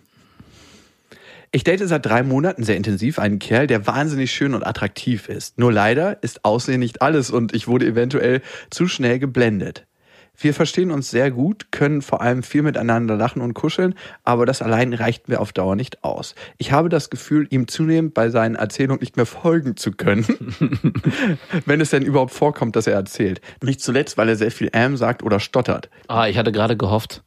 Ich date seit drei Monaten sehr intensiv einen Kerl, der wahnsinnig schön und attraktiv ist. Nur leider ist Aussehen nicht alles und ich wurde eventuell zu schnell geblendet. Wir verstehen uns sehr gut, können vor allem viel miteinander lachen und kuscheln, aber das allein reicht mir auf Dauer nicht aus. Ich habe das Gefühl, ihm zunehmend bei seinen Erzählungen nicht mehr folgen zu können, *laughs* wenn es denn überhaupt vorkommt, dass er erzählt. Nicht zuletzt, weil er sehr viel ähm sagt oder stottert. Ah, ich hatte gerade gehofft,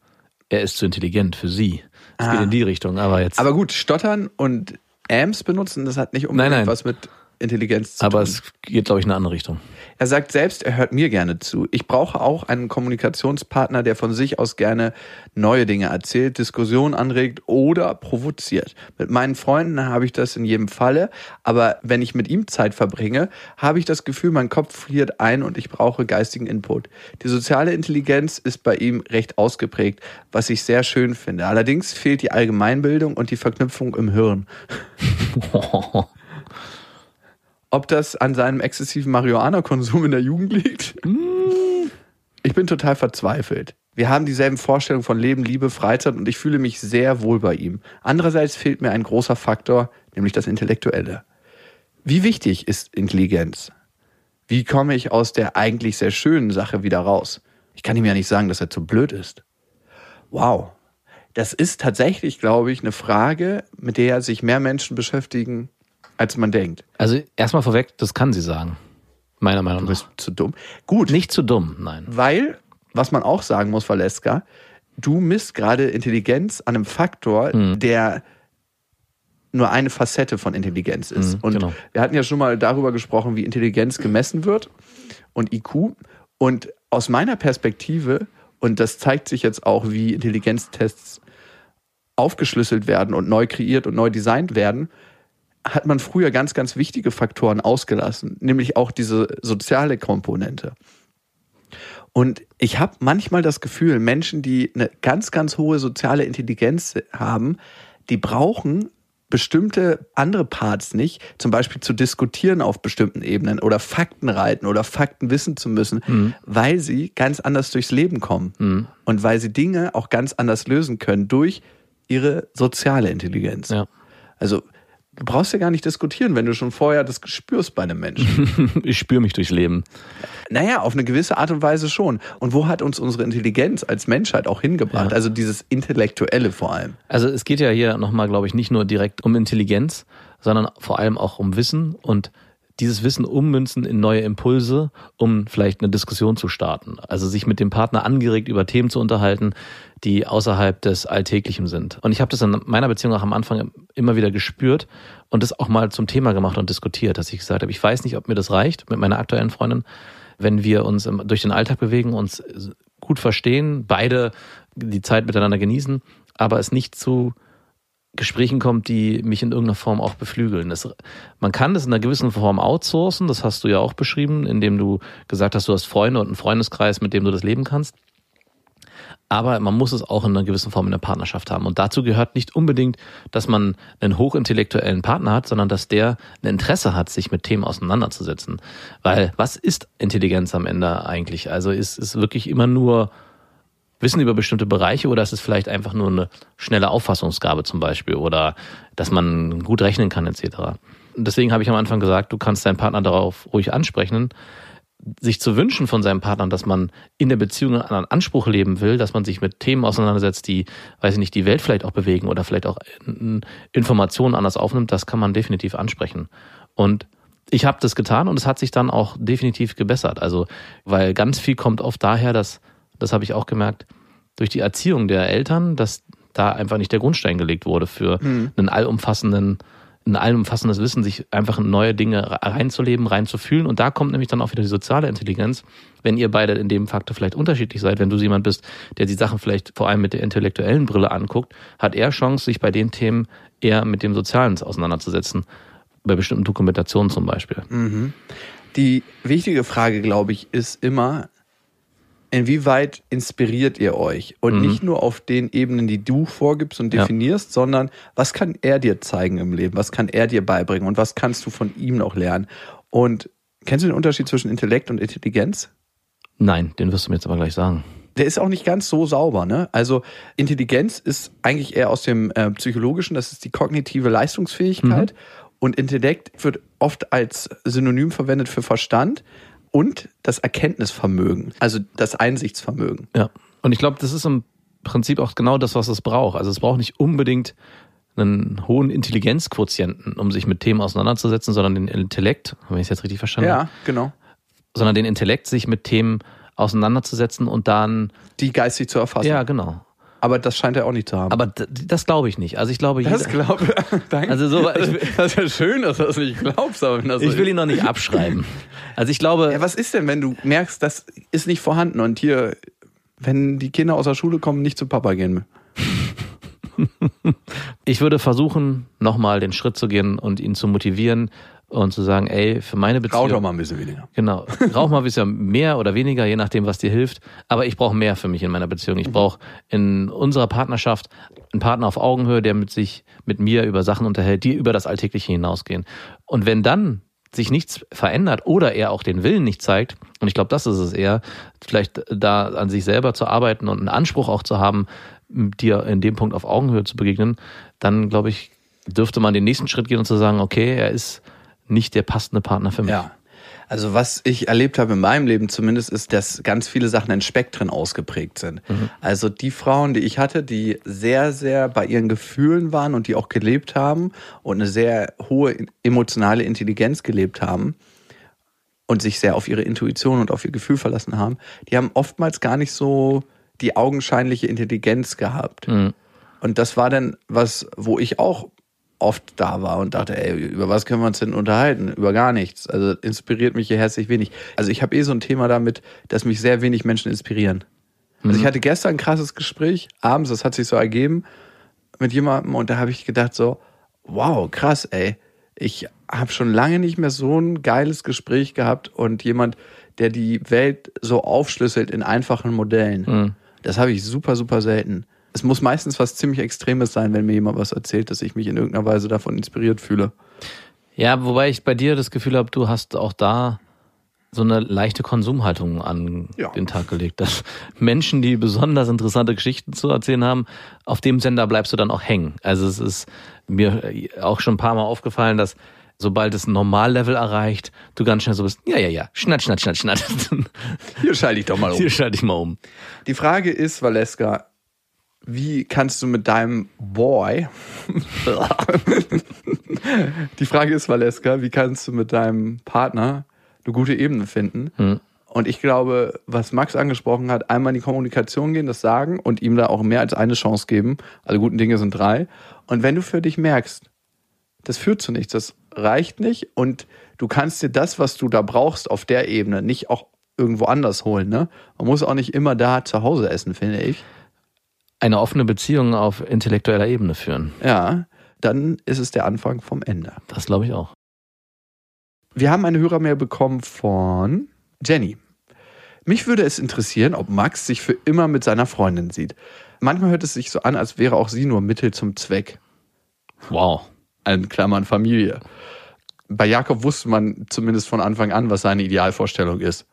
er ist zu intelligent für sie. Es Ah. geht in die Richtung, aber jetzt. Aber gut, stottern und Ams benutzen, das hat nicht unbedingt Nein, nein. was mit Intelligenz zu aber tun. es geht, glaube ich, in eine andere Richtung. Er sagt selbst, er hört mir gerne zu. Ich brauche auch einen Kommunikationspartner, der von sich aus gerne neue Dinge erzählt, Diskussionen anregt oder provoziert. Mit meinen Freunden habe ich das in jedem Falle, aber wenn ich mit ihm Zeit verbringe, habe ich das Gefühl, mein Kopf friert ein und ich brauche geistigen Input. Die soziale Intelligenz ist bei ihm recht ausgeprägt, was ich sehr schön finde. Allerdings fehlt die Allgemeinbildung und die Verknüpfung im Hirn. *laughs* Ob das an seinem exzessiven Marihuana-Konsum in der Jugend liegt? Ich bin total verzweifelt. Wir haben dieselben Vorstellungen von Leben, Liebe, Freizeit und ich fühle mich sehr wohl bei ihm. Andererseits fehlt mir ein großer Faktor, nämlich das Intellektuelle. Wie wichtig ist Intelligenz? wie komme ich aus der eigentlich sehr schönen Sache wieder raus? Ich kann ihm ja nicht sagen, dass er zu blöd ist. Wow. Das ist tatsächlich, glaube ich, eine Frage, mit der sich mehr Menschen beschäftigen, als man denkt. Also erstmal vorweg, das kann sie sagen. Meiner Meinung Du nach. bist zu dumm. Gut, Nicht zu dumm, nein. weil, was man auch sagen muss, Valeska, du misst gerade Intelligenz an einem Faktor, Hm. der nur eine Facette von Intelligenz ist. Mhm, und genau. wir hatten ja schon mal darüber gesprochen, wie Intelligenz gemessen wird und IQ. Und aus meiner Perspektive, und das zeigt sich jetzt auch, wie Intelligenztests aufgeschlüsselt werden und neu kreiert und neu designt werden, hat man früher ganz, ganz wichtige Faktoren ausgelassen, nämlich auch diese soziale Komponente. Und ich habe manchmal das Gefühl, Menschen, die eine ganz, ganz hohe soziale Intelligenz haben, die brauchen bestimmte andere Parts nicht, zum Beispiel zu diskutieren auf bestimmten Ebenen oder Fakten reiten oder Fakten wissen zu müssen, weil sie ganz anders durchs Leben kommen und weil sie Dinge auch ganz anders lösen können durch ihre soziale Intelligenz. Ja. Also du brauchst ja gar nicht diskutieren, wenn du schon vorher das spürst bei einem Menschen. *laughs* Ich spüre mich durchs Leben. Naja, auf eine gewisse Art und Weise schon. Und wo hat uns unsere Intelligenz als Menschheit auch hingebracht? Ja. Also dieses Intellektuelle vor allem. Also es geht ja hier nochmal, glaube ich, nicht nur direkt um Intelligenz, sondern vor allem auch um Wissen und dieses Wissen ummünzen in neue Impulse, um vielleicht eine Diskussion zu starten. Also sich mit dem Partner angeregt über Themen zu unterhalten, die außerhalb des Alltäglichen sind. Und ich habe das in meiner Beziehung auch am Anfang immer wieder gespürt und das auch mal zum Thema gemacht und diskutiert, dass ich gesagt habe, ich weiß nicht, ob mir das reicht mit meiner aktuellen Freundin, wenn wir uns durch den Alltag bewegen, uns gut verstehen, beide die Zeit miteinander genießen, aber es nicht zu Gesprächen kommt, die mich in irgendeiner Form auch beflügeln. Das, man kann das in einer gewissen Form outsourcen, das hast du ja auch beschrieben, indem du gesagt hast, du hast Freunde und einen Freundeskreis, mit dem du das leben kannst. Aber man muss es auch in einer gewissen Form in der Partnerschaft haben. Und dazu gehört nicht unbedingt, dass man einen hochintellektuellen Partner hat, sondern dass der ein Interesse hat, sich mit Themen auseinanderzusetzen. Weil was ist Intelligenz am Ende eigentlich? Also ist es wirklich immer nur Wissen über bestimmte Bereiche oder ist es vielleicht einfach nur eine schnelle Auffassungsgabe zum Beispiel oder dass man gut rechnen kann etc. Deswegen habe ich am Anfang gesagt, du kannst deinen Partner darauf ruhig ansprechen, sich zu wünschen von seinem Partner, dass man in der Beziehung einen Anspruch leben will, dass man sich mit Themen auseinandersetzt, die, weiß ich nicht, die Welt vielleicht auch bewegen oder vielleicht auch Informationen anders aufnimmt, das kann man definitiv ansprechen. Und ich habe das getan und es hat sich dann auch definitiv gebessert. Also, weil ganz viel kommt oft daher, dass, das habe ich auch gemerkt, durch die Erziehung der Eltern, dass da einfach nicht der Grundstein gelegt wurde für einen allumfassenden, ein allumfassendes Wissen, sich einfach in neue Dinge reinzuleben, reinzufühlen. Und da kommt nämlich dann auch wieder die soziale Intelligenz. Wenn ihr beide in dem Faktor vielleicht unterschiedlich seid, wenn du jemand bist, der die Sachen vielleicht vor allem mit der intellektuellen Brille anguckt, hat er Chance, sich bei den Themen eher mit dem Sozialen auseinanderzusetzen. Bei bestimmten Dokumentationen zum Beispiel. Die wichtige Frage, glaube ich, ist immer, inwieweit inspiriert ihr euch? Und nicht nur auf den Ebenen, die du vorgibst und Ja. definierst, sondern was kann er dir zeigen im Leben? Was kann er dir beibringen? Und was kannst du von ihm noch lernen? Und kennst du den Unterschied zwischen Intellekt und Intelligenz? Nein, den wirst du mir jetzt aber gleich sagen. Der ist auch nicht ganz so sauber, ne? Also Intelligenz ist eigentlich eher aus dem äh, psychologischen, das ist die kognitive Leistungsfähigkeit und Intellekt wird oft als Synonym verwendet für Verstand und das Erkenntnisvermögen, also das Einsichtsvermögen. Ja. Und ich glaube, das ist im Prinzip auch genau das, was es braucht. Also es braucht nicht unbedingt einen hohen Intelligenzquotienten, um sich mit Themen auseinanderzusetzen, sondern den Intellekt, wenn ich es jetzt richtig verstanden habe, Ja, genau. sondern den Intellekt, sich mit Themen auseinanderzusetzen und dann, Die geistig zu erfassen. ja, genau. Aber das scheint er auch nicht zu haben. Aber das glaube ich nicht. Also ich glaube, das glaube ich. *laughs* Also so- das, das ist ja schön, dass du das nicht glaubst, aber wenn das so ich will ist. ihn noch nicht abschreiben. Also ich glaube, Ja, was ist denn, wenn du merkst, das ist nicht vorhanden und hier, wenn die Kinder aus der Schule kommen, nicht zu Papa gehen? *laughs* ich würde versuchen, nochmal den Schritt zu gehen und ihn zu motivieren und zu sagen, ey, für meine Beziehung. Rauch doch mal ein bisschen weniger. Genau. Rauch mal ein bisschen mehr oder weniger, je nachdem, was dir hilft. Aber ich brauche mehr für mich in meiner Beziehung. Ich brauche in unserer Partnerschaft einen Partner auf Augenhöhe, der mit sich, mit mir über Sachen unterhält, die über das Alltägliche hinausgehen. Und wenn dann sich nichts verändert oder er auch den Willen nicht zeigt, und ich glaube, das ist es eher, vielleicht da an sich selber zu arbeiten und einen Anspruch auch zu haben, dir in dem Punkt auf Augenhöhe zu begegnen, dann glaube ich, dürfte man den nächsten Schritt gehen und zu sagen, okay, er ist nicht der passende Partner für mich. Ja. Also was ich erlebt habe in meinem Leben zumindest, ist, dass ganz viele Sachen in Spektren ausgeprägt sind. Also die Frauen, die ich hatte, die sehr, sehr bei ihren Gefühlen waren und die auch gelebt haben und eine sehr hohe emotionale Intelligenz gelebt haben und sich sehr auf ihre Intuition und auf ihr Gefühl verlassen haben, die haben oftmals gar nicht so die augenscheinliche Intelligenz gehabt. Und das war dann was, wo ich auch oft da war und dachte, ey, über was können wir uns denn unterhalten? Über gar nichts. Also inspiriert mich hier herzlich wenig. Also ich habe eh so ein Thema damit, dass mich sehr wenig Menschen inspirieren. Also ich hatte gestern ein krasses Gespräch, abends, das hat sich so ergeben, mit jemandem und da habe ich gedacht so, wow, krass, ey. Ich habe schon lange nicht mehr so ein geiles Gespräch gehabt und jemand, der die Welt so aufschlüsselt in einfachen Modellen. Das habe ich super, super selten. Es muss meistens was ziemlich Extremes sein, wenn mir jemand was erzählt, dass ich mich in irgendeiner Weise davon inspiriert fühle. Ja, wobei ich bei dir das Gefühl habe, du hast auch da so eine leichte Konsumhaltung an Ja. den Tag gelegt. Dass Menschen, die besonders interessante Geschichten zu erzählen haben, auf dem Sender bleibst du dann auch hängen. Also es ist mir auch schon ein paar Mal aufgefallen, dass sobald es ein Normallevel erreicht, du ganz schnell so bist, ja, ja, ja, schnatt, schnatt, schnatt, schnatt. Hier schalte ich doch mal Hier schalte ich mal um. Die Frage ist, Valeska, wie kannst du mit deinem Boy. *laughs* Die Frage ist, Valeska, wie kannst du mit deinem Partner eine gute Ebene finden? Hm. Und ich glaube, was Max angesprochen hat, einmal in die Kommunikation gehen, das sagen und ihm da auch mehr als eine Chance geben. Alle guten Dinge sind drei. Und wenn du für dich merkst, das führt zu nichts, das reicht nicht und du kannst dir das, was du da brauchst, auf der Ebene nicht auch irgendwo anders holen. Ne? Man muss auch nicht immer da zu Hause essen, finde ich. Eine offene Beziehung auf intellektueller Ebene führen. Ja, dann ist es der Anfang vom Ende. Das glaube ich auch. Wir haben eine Hörermail bekommen von Jenny. Mich würde es interessieren, ob Max sich für immer mit seiner Freundin sieht. Manchmal hört es sich so an, als wäre auch sie nur Mittel zum Zweck. Wow. In Klammern Familie. Bei Jakob wusste man zumindest von Anfang an, was seine Idealvorstellung ist.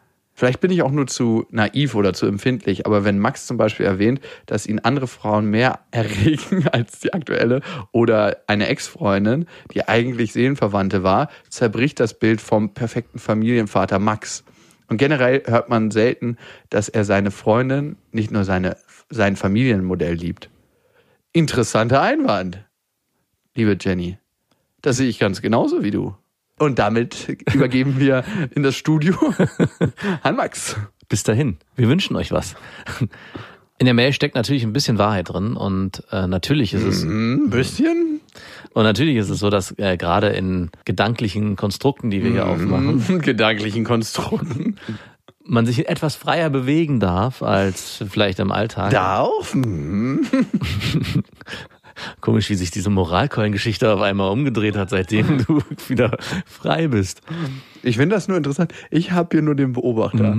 Vielleicht bin ich auch nur zu naiv oder zu empfindlich, aber wenn Max zum Beispiel erwähnt, dass ihn andere Frauen mehr *laughs* erregen als die aktuelle oder eine Ex-Freundin, die eigentlich Seelenverwandte war, zerbricht das Bild vom perfekten Familienvater Max. Und generell hört man selten, dass er seine Freundin, nicht nur seine, sein Familienmodell liebt. Interessanter Einwand, liebe Jenny. Das sehe ich ganz genauso wie du. Und damit übergeben wir in das Studio *laughs* an Max. Bis dahin. Wir wünschen euch was. In der Mail steckt natürlich ein bisschen Wahrheit drin und äh, natürlich ist es Ein bisschen. und natürlich ist es so, dass äh, gerade in gedanklichen Konstrukten, die wir hier aufmachen, *laughs* Gedanklichen Konstrukten. man sich etwas freier bewegen darf als vielleicht im Alltag. Darf? *laughs* Mhm. Komisch, wie sich diese Moralkeulengeschichte auf einmal umgedreht hat, seitdem *laughs* du wieder frei bist. Ich finde das nur interessant. Ich habe hier nur den Beobachter.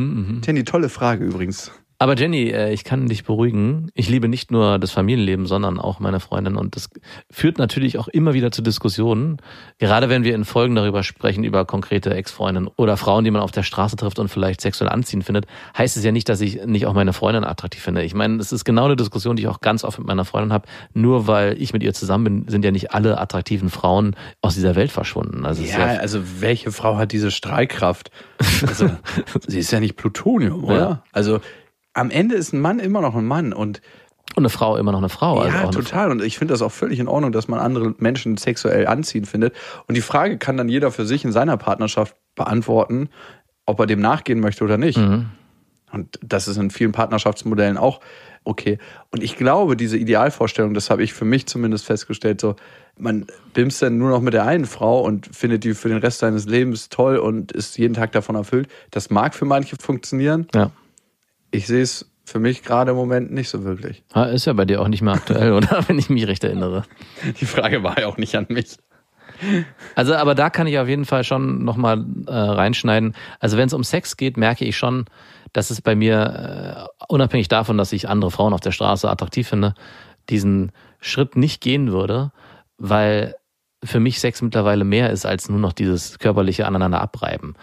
Jenny, tolle Frage übrigens. Aber Jenny, äh, ich kann dich beruhigen. Ich liebe nicht nur das Familienleben, sondern auch meine Freundin. Und das führt natürlich auch immer wieder zu Diskussionen. Gerade wenn wir in Folgen darüber sprechen, über konkrete Ex-Freundinnen oder Frauen, die man auf der Straße trifft und vielleicht sexuell anziehend findet, heißt es ja nicht, dass ich nicht auch meine Freundin attraktiv finde. Ich meine, das ist genau eine Diskussion, die ich auch ganz oft mit meiner Freundin habe. Nur weil ich mit ihr zusammen bin, sind ja nicht alle attraktiven Frauen aus dieser Welt verschwunden. Also es ist Ja, also welche Frau hat diese Strahlkraft? Also, *laughs* sie ist ja nicht Plutonium, oder? Ja. Also am Ende ist ein Mann immer noch ein Mann und und eine Frau immer noch eine Frau. also ja, total. Und ich finde das auch völlig in Ordnung, dass man andere Menschen sexuell anziehen findet. Und die Frage kann dann jeder für sich in seiner Partnerschaft beantworten, ob er dem nachgehen möchte oder nicht. Mhm. Und das ist in vielen Partnerschaftsmodellen auch okay. Und ich glaube, diese Idealvorstellung, das habe ich für mich zumindest festgestellt, so, man bimst dann nur noch mit der einen Frau und findet die für den Rest seines Lebens toll und ist jeden Tag davon erfüllt. Das mag für manche funktionieren. Ja. Ich sehe es für mich gerade im Moment nicht so wirklich. Ist ja bei dir auch nicht mehr aktuell, *laughs* oder? Wenn ich mich recht erinnere. *laughs* Die Frage war ja auch nicht an mich. Also, aber da kann ich auf jeden Fall schon nochmal äh, reinschneiden. Also, wenn es um Sex geht, merke ich schon, dass es bei mir, äh, unabhängig davon, dass ich andere Frauen auf der Straße attraktiv finde, diesen Schritt nicht gehen würde, weil für mich Sex mittlerweile mehr ist als nur noch dieses körperliche aneinander abreiben.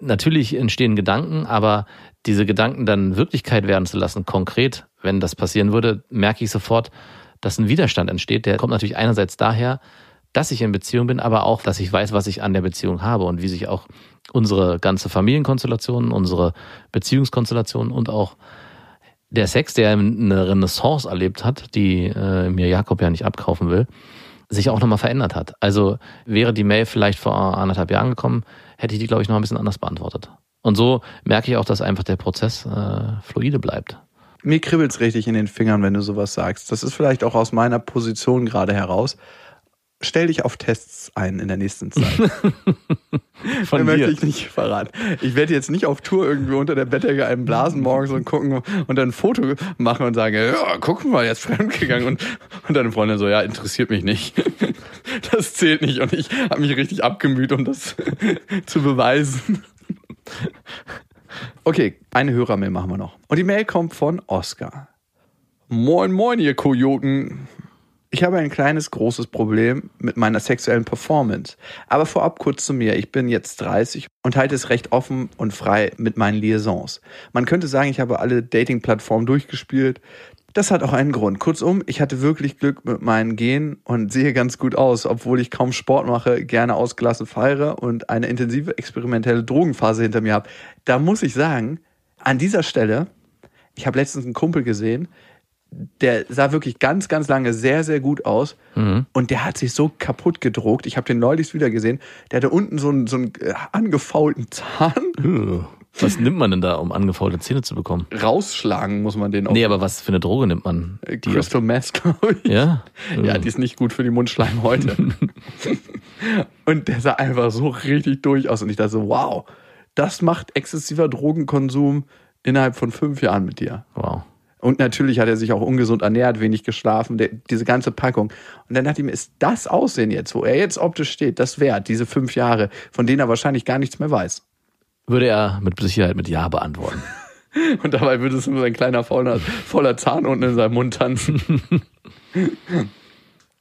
Natürlich entstehen Gedanken, aber diese Gedanken dann Wirklichkeit werden zu lassen, konkret, wenn das passieren würde, merke ich sofort, dass ein Widerstand entsteht. Der kommt natürlich einerseits daher, dass ich in Beziehung bin, aber auch, dass ich weiß, was ich an der Beziehung habe und wie sich auch unsere ganze Familienkonstellation, unsere Beziehungskonstellation und auch der Sex, der eine Renaissance erlebt hat, die äh, mir Jakob ja nicht abkaufen will, sich auch nochmal verändert hat. Also wäre die Mail vielleicht vor anderthalb Jahren gekommen, hätte ich die, glaube ich, noch ein bisschen anders beantwortet. Und so merke ich auch, dass einfach der Prozess äh, fluide bleibt. Mir kribbelt's richtig in den Fingern, wenn du sowas sagst. Das ist vielleicht auch aus meiner Position gerade heraus. Stell dich auf Tests ein in der nächsten Zeit. *laughs* Von dir. möchte ich nicht verraten. Ich werde jetzt nicht auf Tour irgendwie unter der Bettdecke einen blasen morgens und gucken und dann ein Foto machen und sagen, ja, guck mal, jetzt fremdgegangen und, und deine Freundin so, ja, interessiert mich nicht. *laughs* Das zählt nicht und ich habe mich richtig abgemüht, um das *laughs* zu beweisen. *laughs* Okay, eine Hörermail machen wir noch. Und die Mail kommt von Oscar. Moin, moin, ihr Kojoten. Ich habe ein kleines, großes Problem mit meiner sexuellen Performance. Aber vorab kurz zu mir. Ich bin jetzt 30 und halte es recht offen und frei mit meinen Liaisons. Man könnte sagen, ich habe alle Dating-Plattformen durchgespielt. Das hat auch einen Grund. Kurzum, ich hatte wirklich Glück mit meinen Genen und sehe ganz gut aus, obwohl ich kaum Sport mache, gerne ausgelassen feiere und eine intensive experimentelle Drogenphase hinter mir habe. Da muss ich sagen, an dieser Stelle, ich habe letztens einen Kumpel gesehen, der sah wirklich ganz, ganz lange sehr, sehr gut aus. Und der hat sich so kaputt gedruckt. Ich habe den neulich wieder gesehen. Der hatte unten so einen, so einen äh, angefaulten Zahn. Äh, Was nimmt man denn da, um angefaulte Zähne zu bekommen? Rausschlagen muss man den auch. Nee, aber was für eine Droge nimmt man? Äh, Die Crystal Meth, glaube ich. ja? Ja, die ist nicht gut für die Mundschleimhäute. *laughs* und der sah einfach so richtig durch aus. Und ich dachte so, wow, das macht exzessiver Drogenkonsum innerhalb von fünf Jahren mit dir. Wow. Und natürlich hat er sich auch ungesund ernährt, wenig geschlafen, der, diese ganze Packung. Und dann dachte ich mir, ist das Aussehen jetzt, wo er jetzt optisch steht, das wert, diese fünf Jahre, von denen er wahrscheinlich gar nichts mehr weiß. Würde er mit Sicherheit mit Ja beantworten. *laughs* Und dabei würde es nur sein kleiner voller, voller Zahn unten in seinem Mund tanzen. *laughs*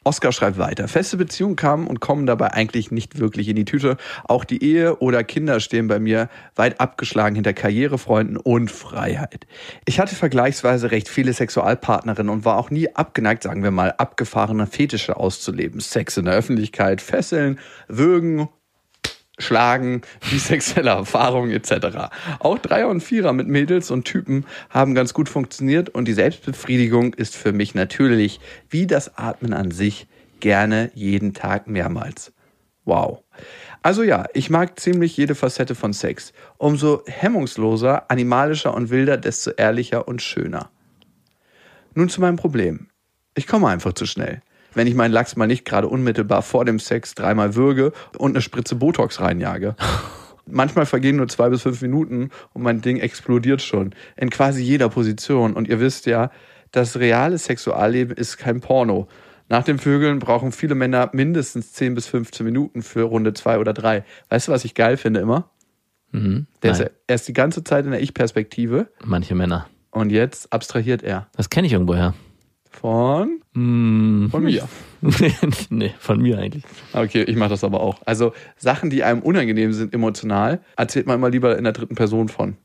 Oskar schreibt weiter. Feste Beziehungen kamen und kommen dabei eigentlich nicht wirklich in die Tüte. Auch die Ehe oder Kinder stehen bei mir weit abgeschlagen hinter Karrierefreunden und Freiheit. Ich hatte vergleichsweise recht viele Sexualpartnerinnen und war auch nie abgeneigt, sagen wir mal, abgefahrene Fetische auszuleben. Sex in der Öffentlichkeit, Fesseln, Würgen Schlagen, *laughs* bisexuelle Erfahrungen etc. Auch Dreier und Vierer mit Mädels und Typen haben ganz gut funktioniert und die Selbstbefriedigung ist für mich natürlich wie das Atmen an sich gerne jeden Tag mehrmals. Wow. Also ja, ich mag ziemlich jede Facette von Sex. Umso hemmungsloser, animalischer und wilder, desto ehrlicher und schöner. Nun zu meinem Problem. Ich komme einfach zu schnell. Wenn ich meinen Lachs mal nicht gerade unmittelbar vor dem Sex dreimal würge und eine Spritze Botox reinjage. *laughs* Manchmal vergehen nur zwei bis fünf Minuten und mein Ding explodiert schon. In quasi jeder Position. Und ihr wisst ja, das reale Sexualleben ist kein Porno. Nach dem Vögeln brauchen viele Männer mindestens 10 bis 15 Minuten für Runde zwei oder drei. Weißt du, was ich geil finde immer? Mhm. Der ist er ist die ganze Zeit in der Ich-Perspektive Manche Männer. und jetzt abstrahiert er. Das kenne ich irgendwoher. Von? Hm. Von mir. *laughs* nee, von mir eigentlich. Okay, ich mache das aber auch. Also Sachen, die einem unangenehm sind emotional, erzählt man immer lieber in der dritten Person von.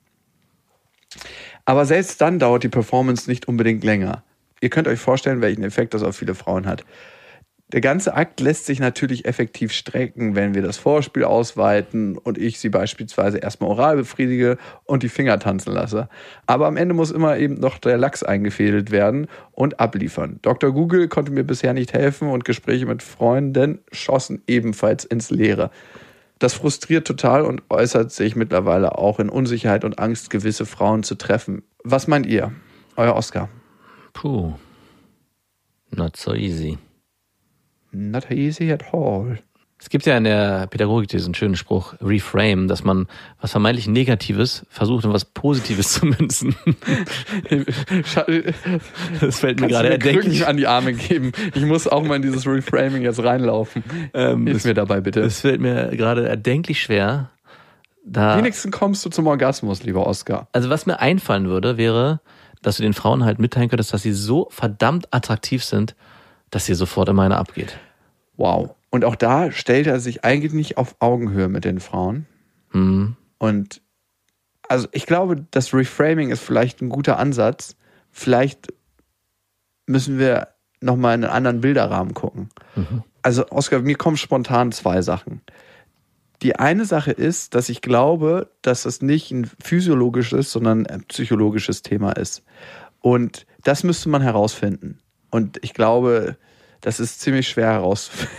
Aber selbst dann dauert die Performance nicht unbedingt länger. Ihr könnt euch vorstellen, welchen Effekt das auf viele Frauen hat. Der ganze Akt lässt sich natürlich effektiv strecken, wenn wir das Vorspiel ausweiten und ich sie beispielsweise erstmal oral befriedige und die Finger tanzen lasse. Aber am Ende muss immer eben noch der Lachs eingefädelt werden und abliefern. Dr. Google konnte mir bisher nicht helfen und Gespräche mit Freunden schossen ebenfalls ins Leere. Das frustriert total und äußert sich mittlerweile auch in Unsicherheit und Angst, gewisse Frauen zu treffen. Was meint ihr? Euer Oscar. Puh. Not so easy. Not easy at all. Es gibt ja in der Pädagogik diesen schönen Spruch, reframe, dass man was vermeintlich Negatives versucht, in was Positives *laughs* zu münzen. Das fällt mir Kannst gerade erdenklich. an die Arme geben. Ich muss auch mal in dieses Reframing jetzt reinlaufen. Ähm, Hilf mir dabei bitte. Es fällt mir gerade erdenklich schwer. Da, Wenigstens kommst du zum Orgasmus, lieber Oscar. also was mir einfallen würde, wäre, dass du den Frauen halt mitteilen könntest, dass sie so verdammt attraktiv sind, dass dir sofort immer eine abgeht. Wow. Und auch da stellt er sich eigentlich nicht auf Augenhöhe mit den Frauen. Hm. Und also ich glaube, das Reframing ist vielleicht ein guter Ansatz. Vielleicht müssen wir nochmal in einen anderen Bilderrahmen gucken. Also, Oskar, mir kommen spontan zwei Sachen. Die eine Sache ist, dass ich glaube, dass das nicht ein physiologisches, sondern ein psychologisches Thema ist. Und das müsste man herausfinden. Und ich glaube, das ist ziemlich schwer herauszufinden.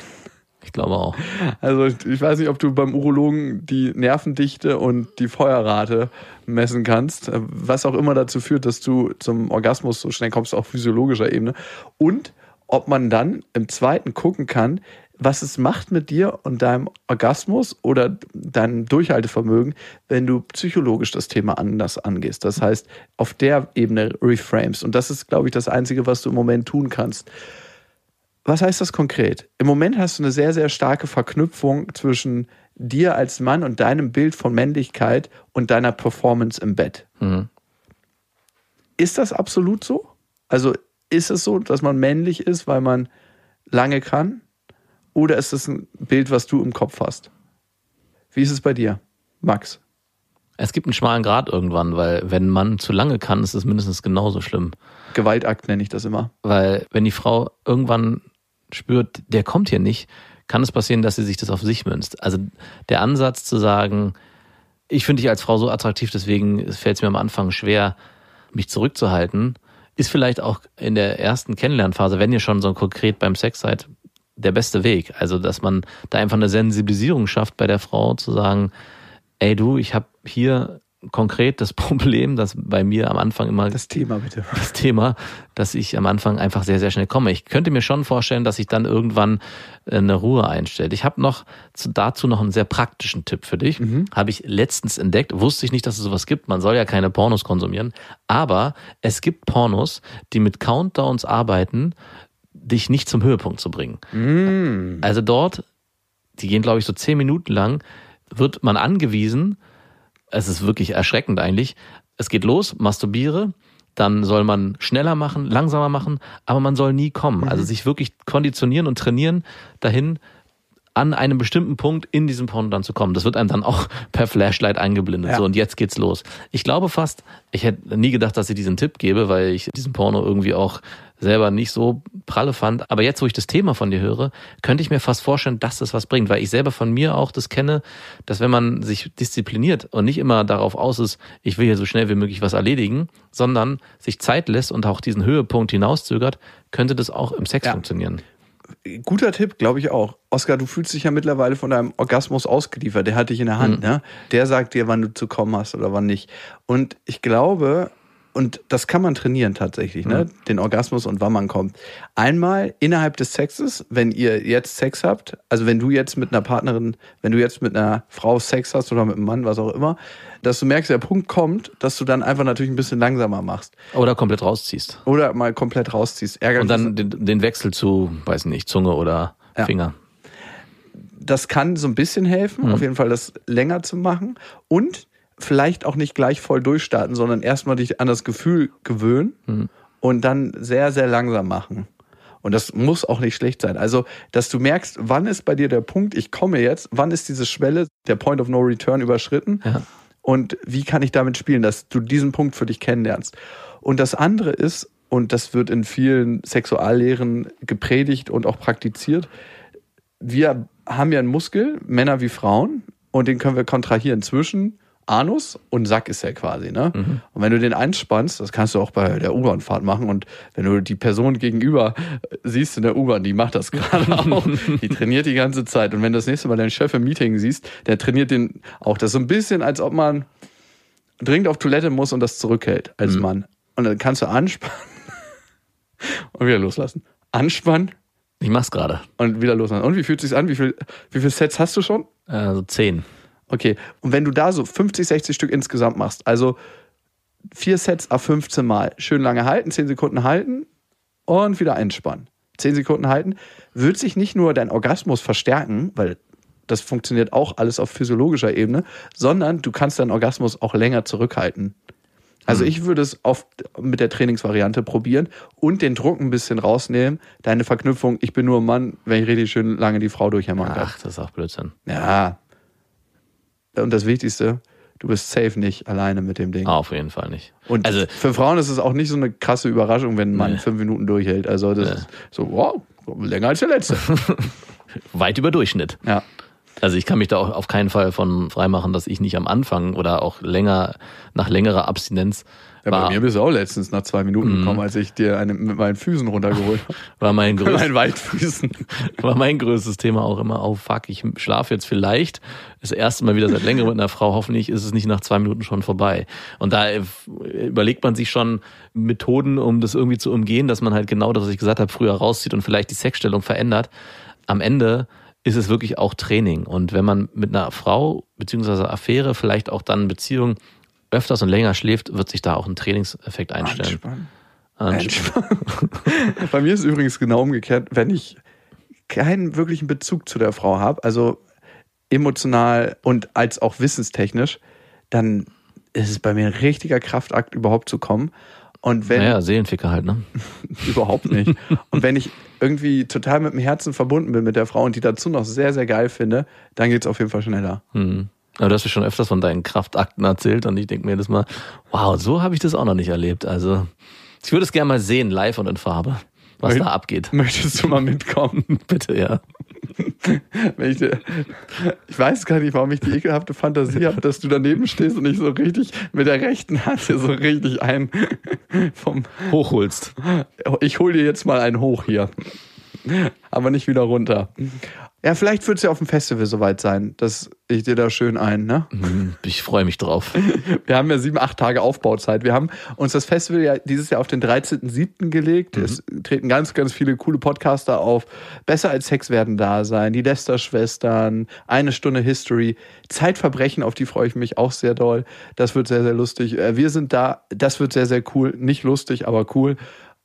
Ich glaube auch. Also ich weiß nicht, ob du beim Urologen die Nervendichte und die Feuerrate messen kannst, was auch immer dazu führt, dass du zum Orgasmus so schnell kommst, auf physiologischer Ebene. Und ob man dann im zweiten gucken kann, was es macht mit dir und deinem Orgasmus oder deinem Durchhaltevermögen, wenn du psychologisch das Thema anders angehst. Das heißt, auf der Ebene reframes. Und das ist, glaube ich, das Einzige, was du im Moment tun kannst. Was heißt das konkret? Im Moment hast du eine sehr, sehr starke Verknüpfung zwischen dir als Mann und deinem Bild von Männlichkeit und deiner Performance im Bett. Mhm. Ist das absolut so? Also ist es so, dass man männlich ist, weil man lange kann? Oder ist es ein Bild, was du im Kopf hast? Wie ist es bei dir, Max? Es gibt einen schmalen Grad irgendwann, weil wenn man zu lange kann, ist es mindestens genauso schlimm. Gewaltakt nenne ich das immer. Weil wenn die Frau irgendwann spürt, der kommt hier nicht, kann es passieren, dass sie sich das auf sich münzt. Also der Ansatz zu sagen, ich finde dich als Frau so attraktiv, deswegen fällt es mir am Anfang schwer, mich zurückzuhalten, ist vielleicht auch in der ersten Kennenlernphase, wenn ihr schon so konkret beim Sex seid, der beste Weg. Also, dass man da einfach eine Sensibilisierung schafft bei der Frau, zu sagen, ey du, ich habe hier konkret das *laughs* Problem, dass bei mir am Anfang immer das Thema bitte das Thema, dass ich am Anfang einfach sehr sehr schnell komme. Ich könnte mir schon vorstellen, dass sich dann irgendwann äh, eine Ruhe einstellt. Ich habe noch dazu noch einen sehr praktischen Tipp für dich. Mhm. Habe ich letztens entdeckt, wusste ich nicht, dass es sowas gibt. Man soll ja keine Pornos konsumieren, aber es gibt Pornos, die mit Countdowns arbeiten, dich nicht zum Höhepunkt zu bringen. Mm. Also dort, die gehen glaube ich so zehn Minuten lang, wird man angewiesen, es ist wirklich erschreckend eigentlich, es geht los, masturbiere, dann soll man schneller machen, langsamer machen, aber man soll nie kommen. Also Mhm. sich wirklich konditionieren und trainieren dahin, an einem bestimmten Punkt in diesem Porno dann zu kommen. Das wird einem dann auch *laughs* per Flashlight eingeblendet. Ja. So, und jetzt geht's los. Ich glaube fast, ich hätte nie gedacht, dass ich diesen Tipp gebe, weil ich diesen Porno irgendwie auch selber nicht so pralle fand. Aber jetzt, wo ich das Thema von dir höre, könnte ich mir fast vorstellen, dass das was bringt, weil ich selber von mir auch das kenne, dass wenn man sich diszipliniert und nicht immer darauf aus ist, ich will hier so schnell wie möglich was erledigen, sondern sich Zeit lässt und auch diesen Höhepunkt hinauszögert, könnte das auch im Sex Ja. funktionieren. Guter Tipp, glaube ich auch. Oskar, du fühlst dich ja mittlerweile von deinem Orgasmus ausgeliefert. Der hat dich in der Hand, ne? Der sagt dir, wann du zu kommen hast oder wann nicht. Und ich glaube, und das kann man trainieren tatsächlich, ne? Den Orgasmus und wann man kommt. Einmal innerhalb des Sexes, wenn ihr jetzt Sex habt, also wenn du jetzt mit einer Partnerin, wenn du jetzt mit einer Frau Sex hast oder mit einem Mann, was auch immer, dass du merkst, der Punkt kommt, dass du dann einfach natürlich ein bisschen langsamer machst. Oder komplett rausziehst. Oder mal komplett rausziehst. Ärgerlich Und dann den, den Wechsel zu, weiß nicht, Zunge oder Ja. Finger. das kann so ein bisschen helfen, auf jeden Fall das länger zu machen und vielleicht auch nicht gleich voll durchstarten, sondern erstmal dich an das Gefühl gewöhnen und dann sehr, sehr langsam machen. Und das muss auch nicht schlecht sein. Also, dass du merkst, wann ist bei dir der Punkt, ich komme jetzt, wann ist diese Schwelle, der Point of No Return überschritten Ja. und wie kann ich damit spielen, dass du diesen Punkt für dich kennenlernst. Und das andere ist, und das wird in vielen Sexuallehren gepredigt und auch praktiziert, wir haben ja einen Muskel, Männer wie Frauen, und den können wir kontrahieren zwischen Anus und Sack ist ja quasi, ne? Und wenn du den einspannst, das kannst du auch bei der U-Bahn-Fahrt machen und wenn du die Person gegenüber siehst in der U-Bahn, die macht das gerade *laughs* auch, die trainiert die ganze Zeit und wenn du das nächste Mal deinen Chef im Meeting siehst, der trainiert den auch. Das ist so ein bisschen, als ob man dringend auf Toilette muss und das zurückhält als Mann. Und dann kannst du anspannen *laughs* und wieder loslassen. Anspannen Ich mach's gerade. und wieder loslassen. Und wie fühlt sich's an? Wie viel, wie viele Sets hast du schon? Also zehn. Okay. Und wenn du da so 50, 60 Stück insgesamt machst, also vier Sets auf 15 Mal, schön lange halten, 10 Sekunden halten und wieder einspannen. 10 Sekunden halten, wird sich nicht nur dein Orgasmus verstärken, weil das funktioniert auch alles auf physiologischer Ebene, sondern du kannst deinen Orgasmus auch länger zurückhalten. Also ich würde es oft mit der Trainingsvariante probieren und den Druck ein bisschen rausnehmen. Deine Verknüpfung, ich bin nur ein Mann, wenn ich richtig schön lange die Frau durchhämmern kann. Ach, das ist auch Blödsinn. Ja. Und das Wichtigste, du bist safe nicht alleine mit dem Ding. Auf jeden Fall nicht. Und also, für Frauen ist es auch nicht so eine krasse Überraschung, wenn ein Mann Nee. fünf Minuten durchhält. Also das ist so, wow, länger als der letzte. *laughs* weit über Durchschnitt. Ja. Also ich kann mich da auch auf keinen Fall von freimachen, dass ich nicht am Anfang oder auch länger, nach längerer Abstinenz Ja, bei mir bist du auch letztens nach zwei Minuten gekommen, als ich dir eine mit meinen Füßen runtergeholt habe. *laughs* war mein größtes meinen Waldfüßen. *laughs* war mein größtes Thema auch immer, oh fuck, ich schlafe jetzt vielleicht das erste Mal wieder seit längerem mit einer Frau, hoffentlich ist es nicht nach zwei Minuten schon vorbei. Und da äh, überlegt man sich schon Methoden, um das irgendwie zu umgehen, dass man halt genau das, was ich gesagt habe, früher rauszieht und vielleicht die Sexstellung verändert. Am Ende ist es wirklich auch Training. Und wenn man mit einer Frau beziehungsweise Affäre, vielleicht auch dann Beziehung öfters und länger schläft, wird sich da auch ein Trainingseffekt einstellen. Anspannen. Entspannt. *laughs* Bei mir ist es übrigens genau umgekehrt, wenn ich keinen wirklichen Bezug zu der Frau habe, also emotional und als auch wissenstechnisch, dann ist es bei mir ein richtiger Kraftakt, überhaupt zu kommen. Und wenn Naja, Seelenficker halt, ne? *laughs* überhaupt nicht. Und wenn ich irgendwie total mit dem Herzen verbunden bin mit der Frau und die dazu noch sehr, sehr geil finde, dann geht's auf jeden Fall schneller. Hm. Aber du hast mir schon öfters von deinen Kraftakten erzählt und ich denke mir jedes Mal, wow, so habe ich das auch noch nicht erlebt. Also ich würde es gerne mal sehen, live und in Farbe, was Möcht- da abgeht. Möchtest du mal mitkommen? *laughs* Bitte, ja. *laughs* Ich weiß gar nicht, warum ich die ekelhafte Fantasie habe, dass du daneben stehst und ich so richtig mit der rechten Hand hier so richtig ein *laughs* vom Hochholst. ich hol dir jetzt mal einen hoch hier. Aber nicht wieder runter. Ja, vielleicht wird es ja auf dem Festival soweit sein, dass ich dir da schön ein, ne? Hm, Ich freue mich drauf. *laughs* Wir haben ja sieben, acht Tage Aufbauzeit. Wir haben uns das Festival ja dieses Jahr auf den 13.07. gelegt. Es treten ganz, ganz viele coole Podcaster auf. Besser als Sex werden da sein. Die Lester-Schwestern, eine Stunde History, Zeitverbrechen, auf die freue ich mich auch sehr doll. Das wird sehr, sehr lustig. Äh, Wir sind da, das wird sehr, sehr cool. Nicht lustig, aber cool.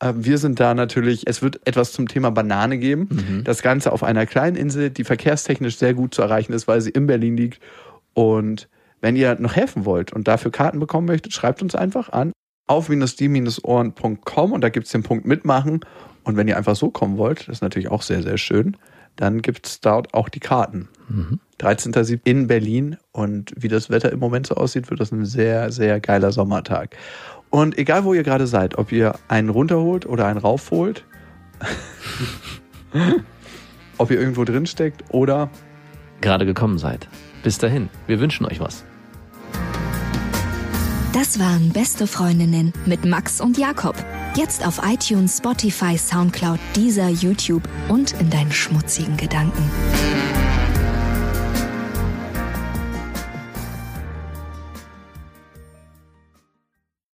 Äh, Wir sind da natürlich, es wird etwas zum Thema Banane geben. Das Ganze auf einer kleinen Insel, die verkehrstechnisch sehr gut zu erreichen ist, weil sie in Berlin liegt. Und wenn ihr noch helfen wollt und dafür Karten bekommen möchtet, schreibt uns einfach an auf-die-ohren.com und da gibt's den Punkt mitmachen. Und wenn ihr einfach so kommen wollt, das ist natürlich auch sehr, sehr schön, dann gibt's dort auch die Karten. 13.07. in Berlin und wie das Wetter im Moment so aussieht, wird das ein sehr, sehr geiler Sommertag. Und egal, wo ihr gerade seid, ob ihr einen runterholt oder einen raufholt, *laughs* ob ihr irgendwo drin steckt oder Gerade gekommen seid. Bis dahin, wir wünschen euch was. Das waren Beste Freundinnen mit Max und Jakob. Jetzt auf iTunes, Spotify, Soundcloud, dieser YouTube und in deinen schmutzigen Gedanken.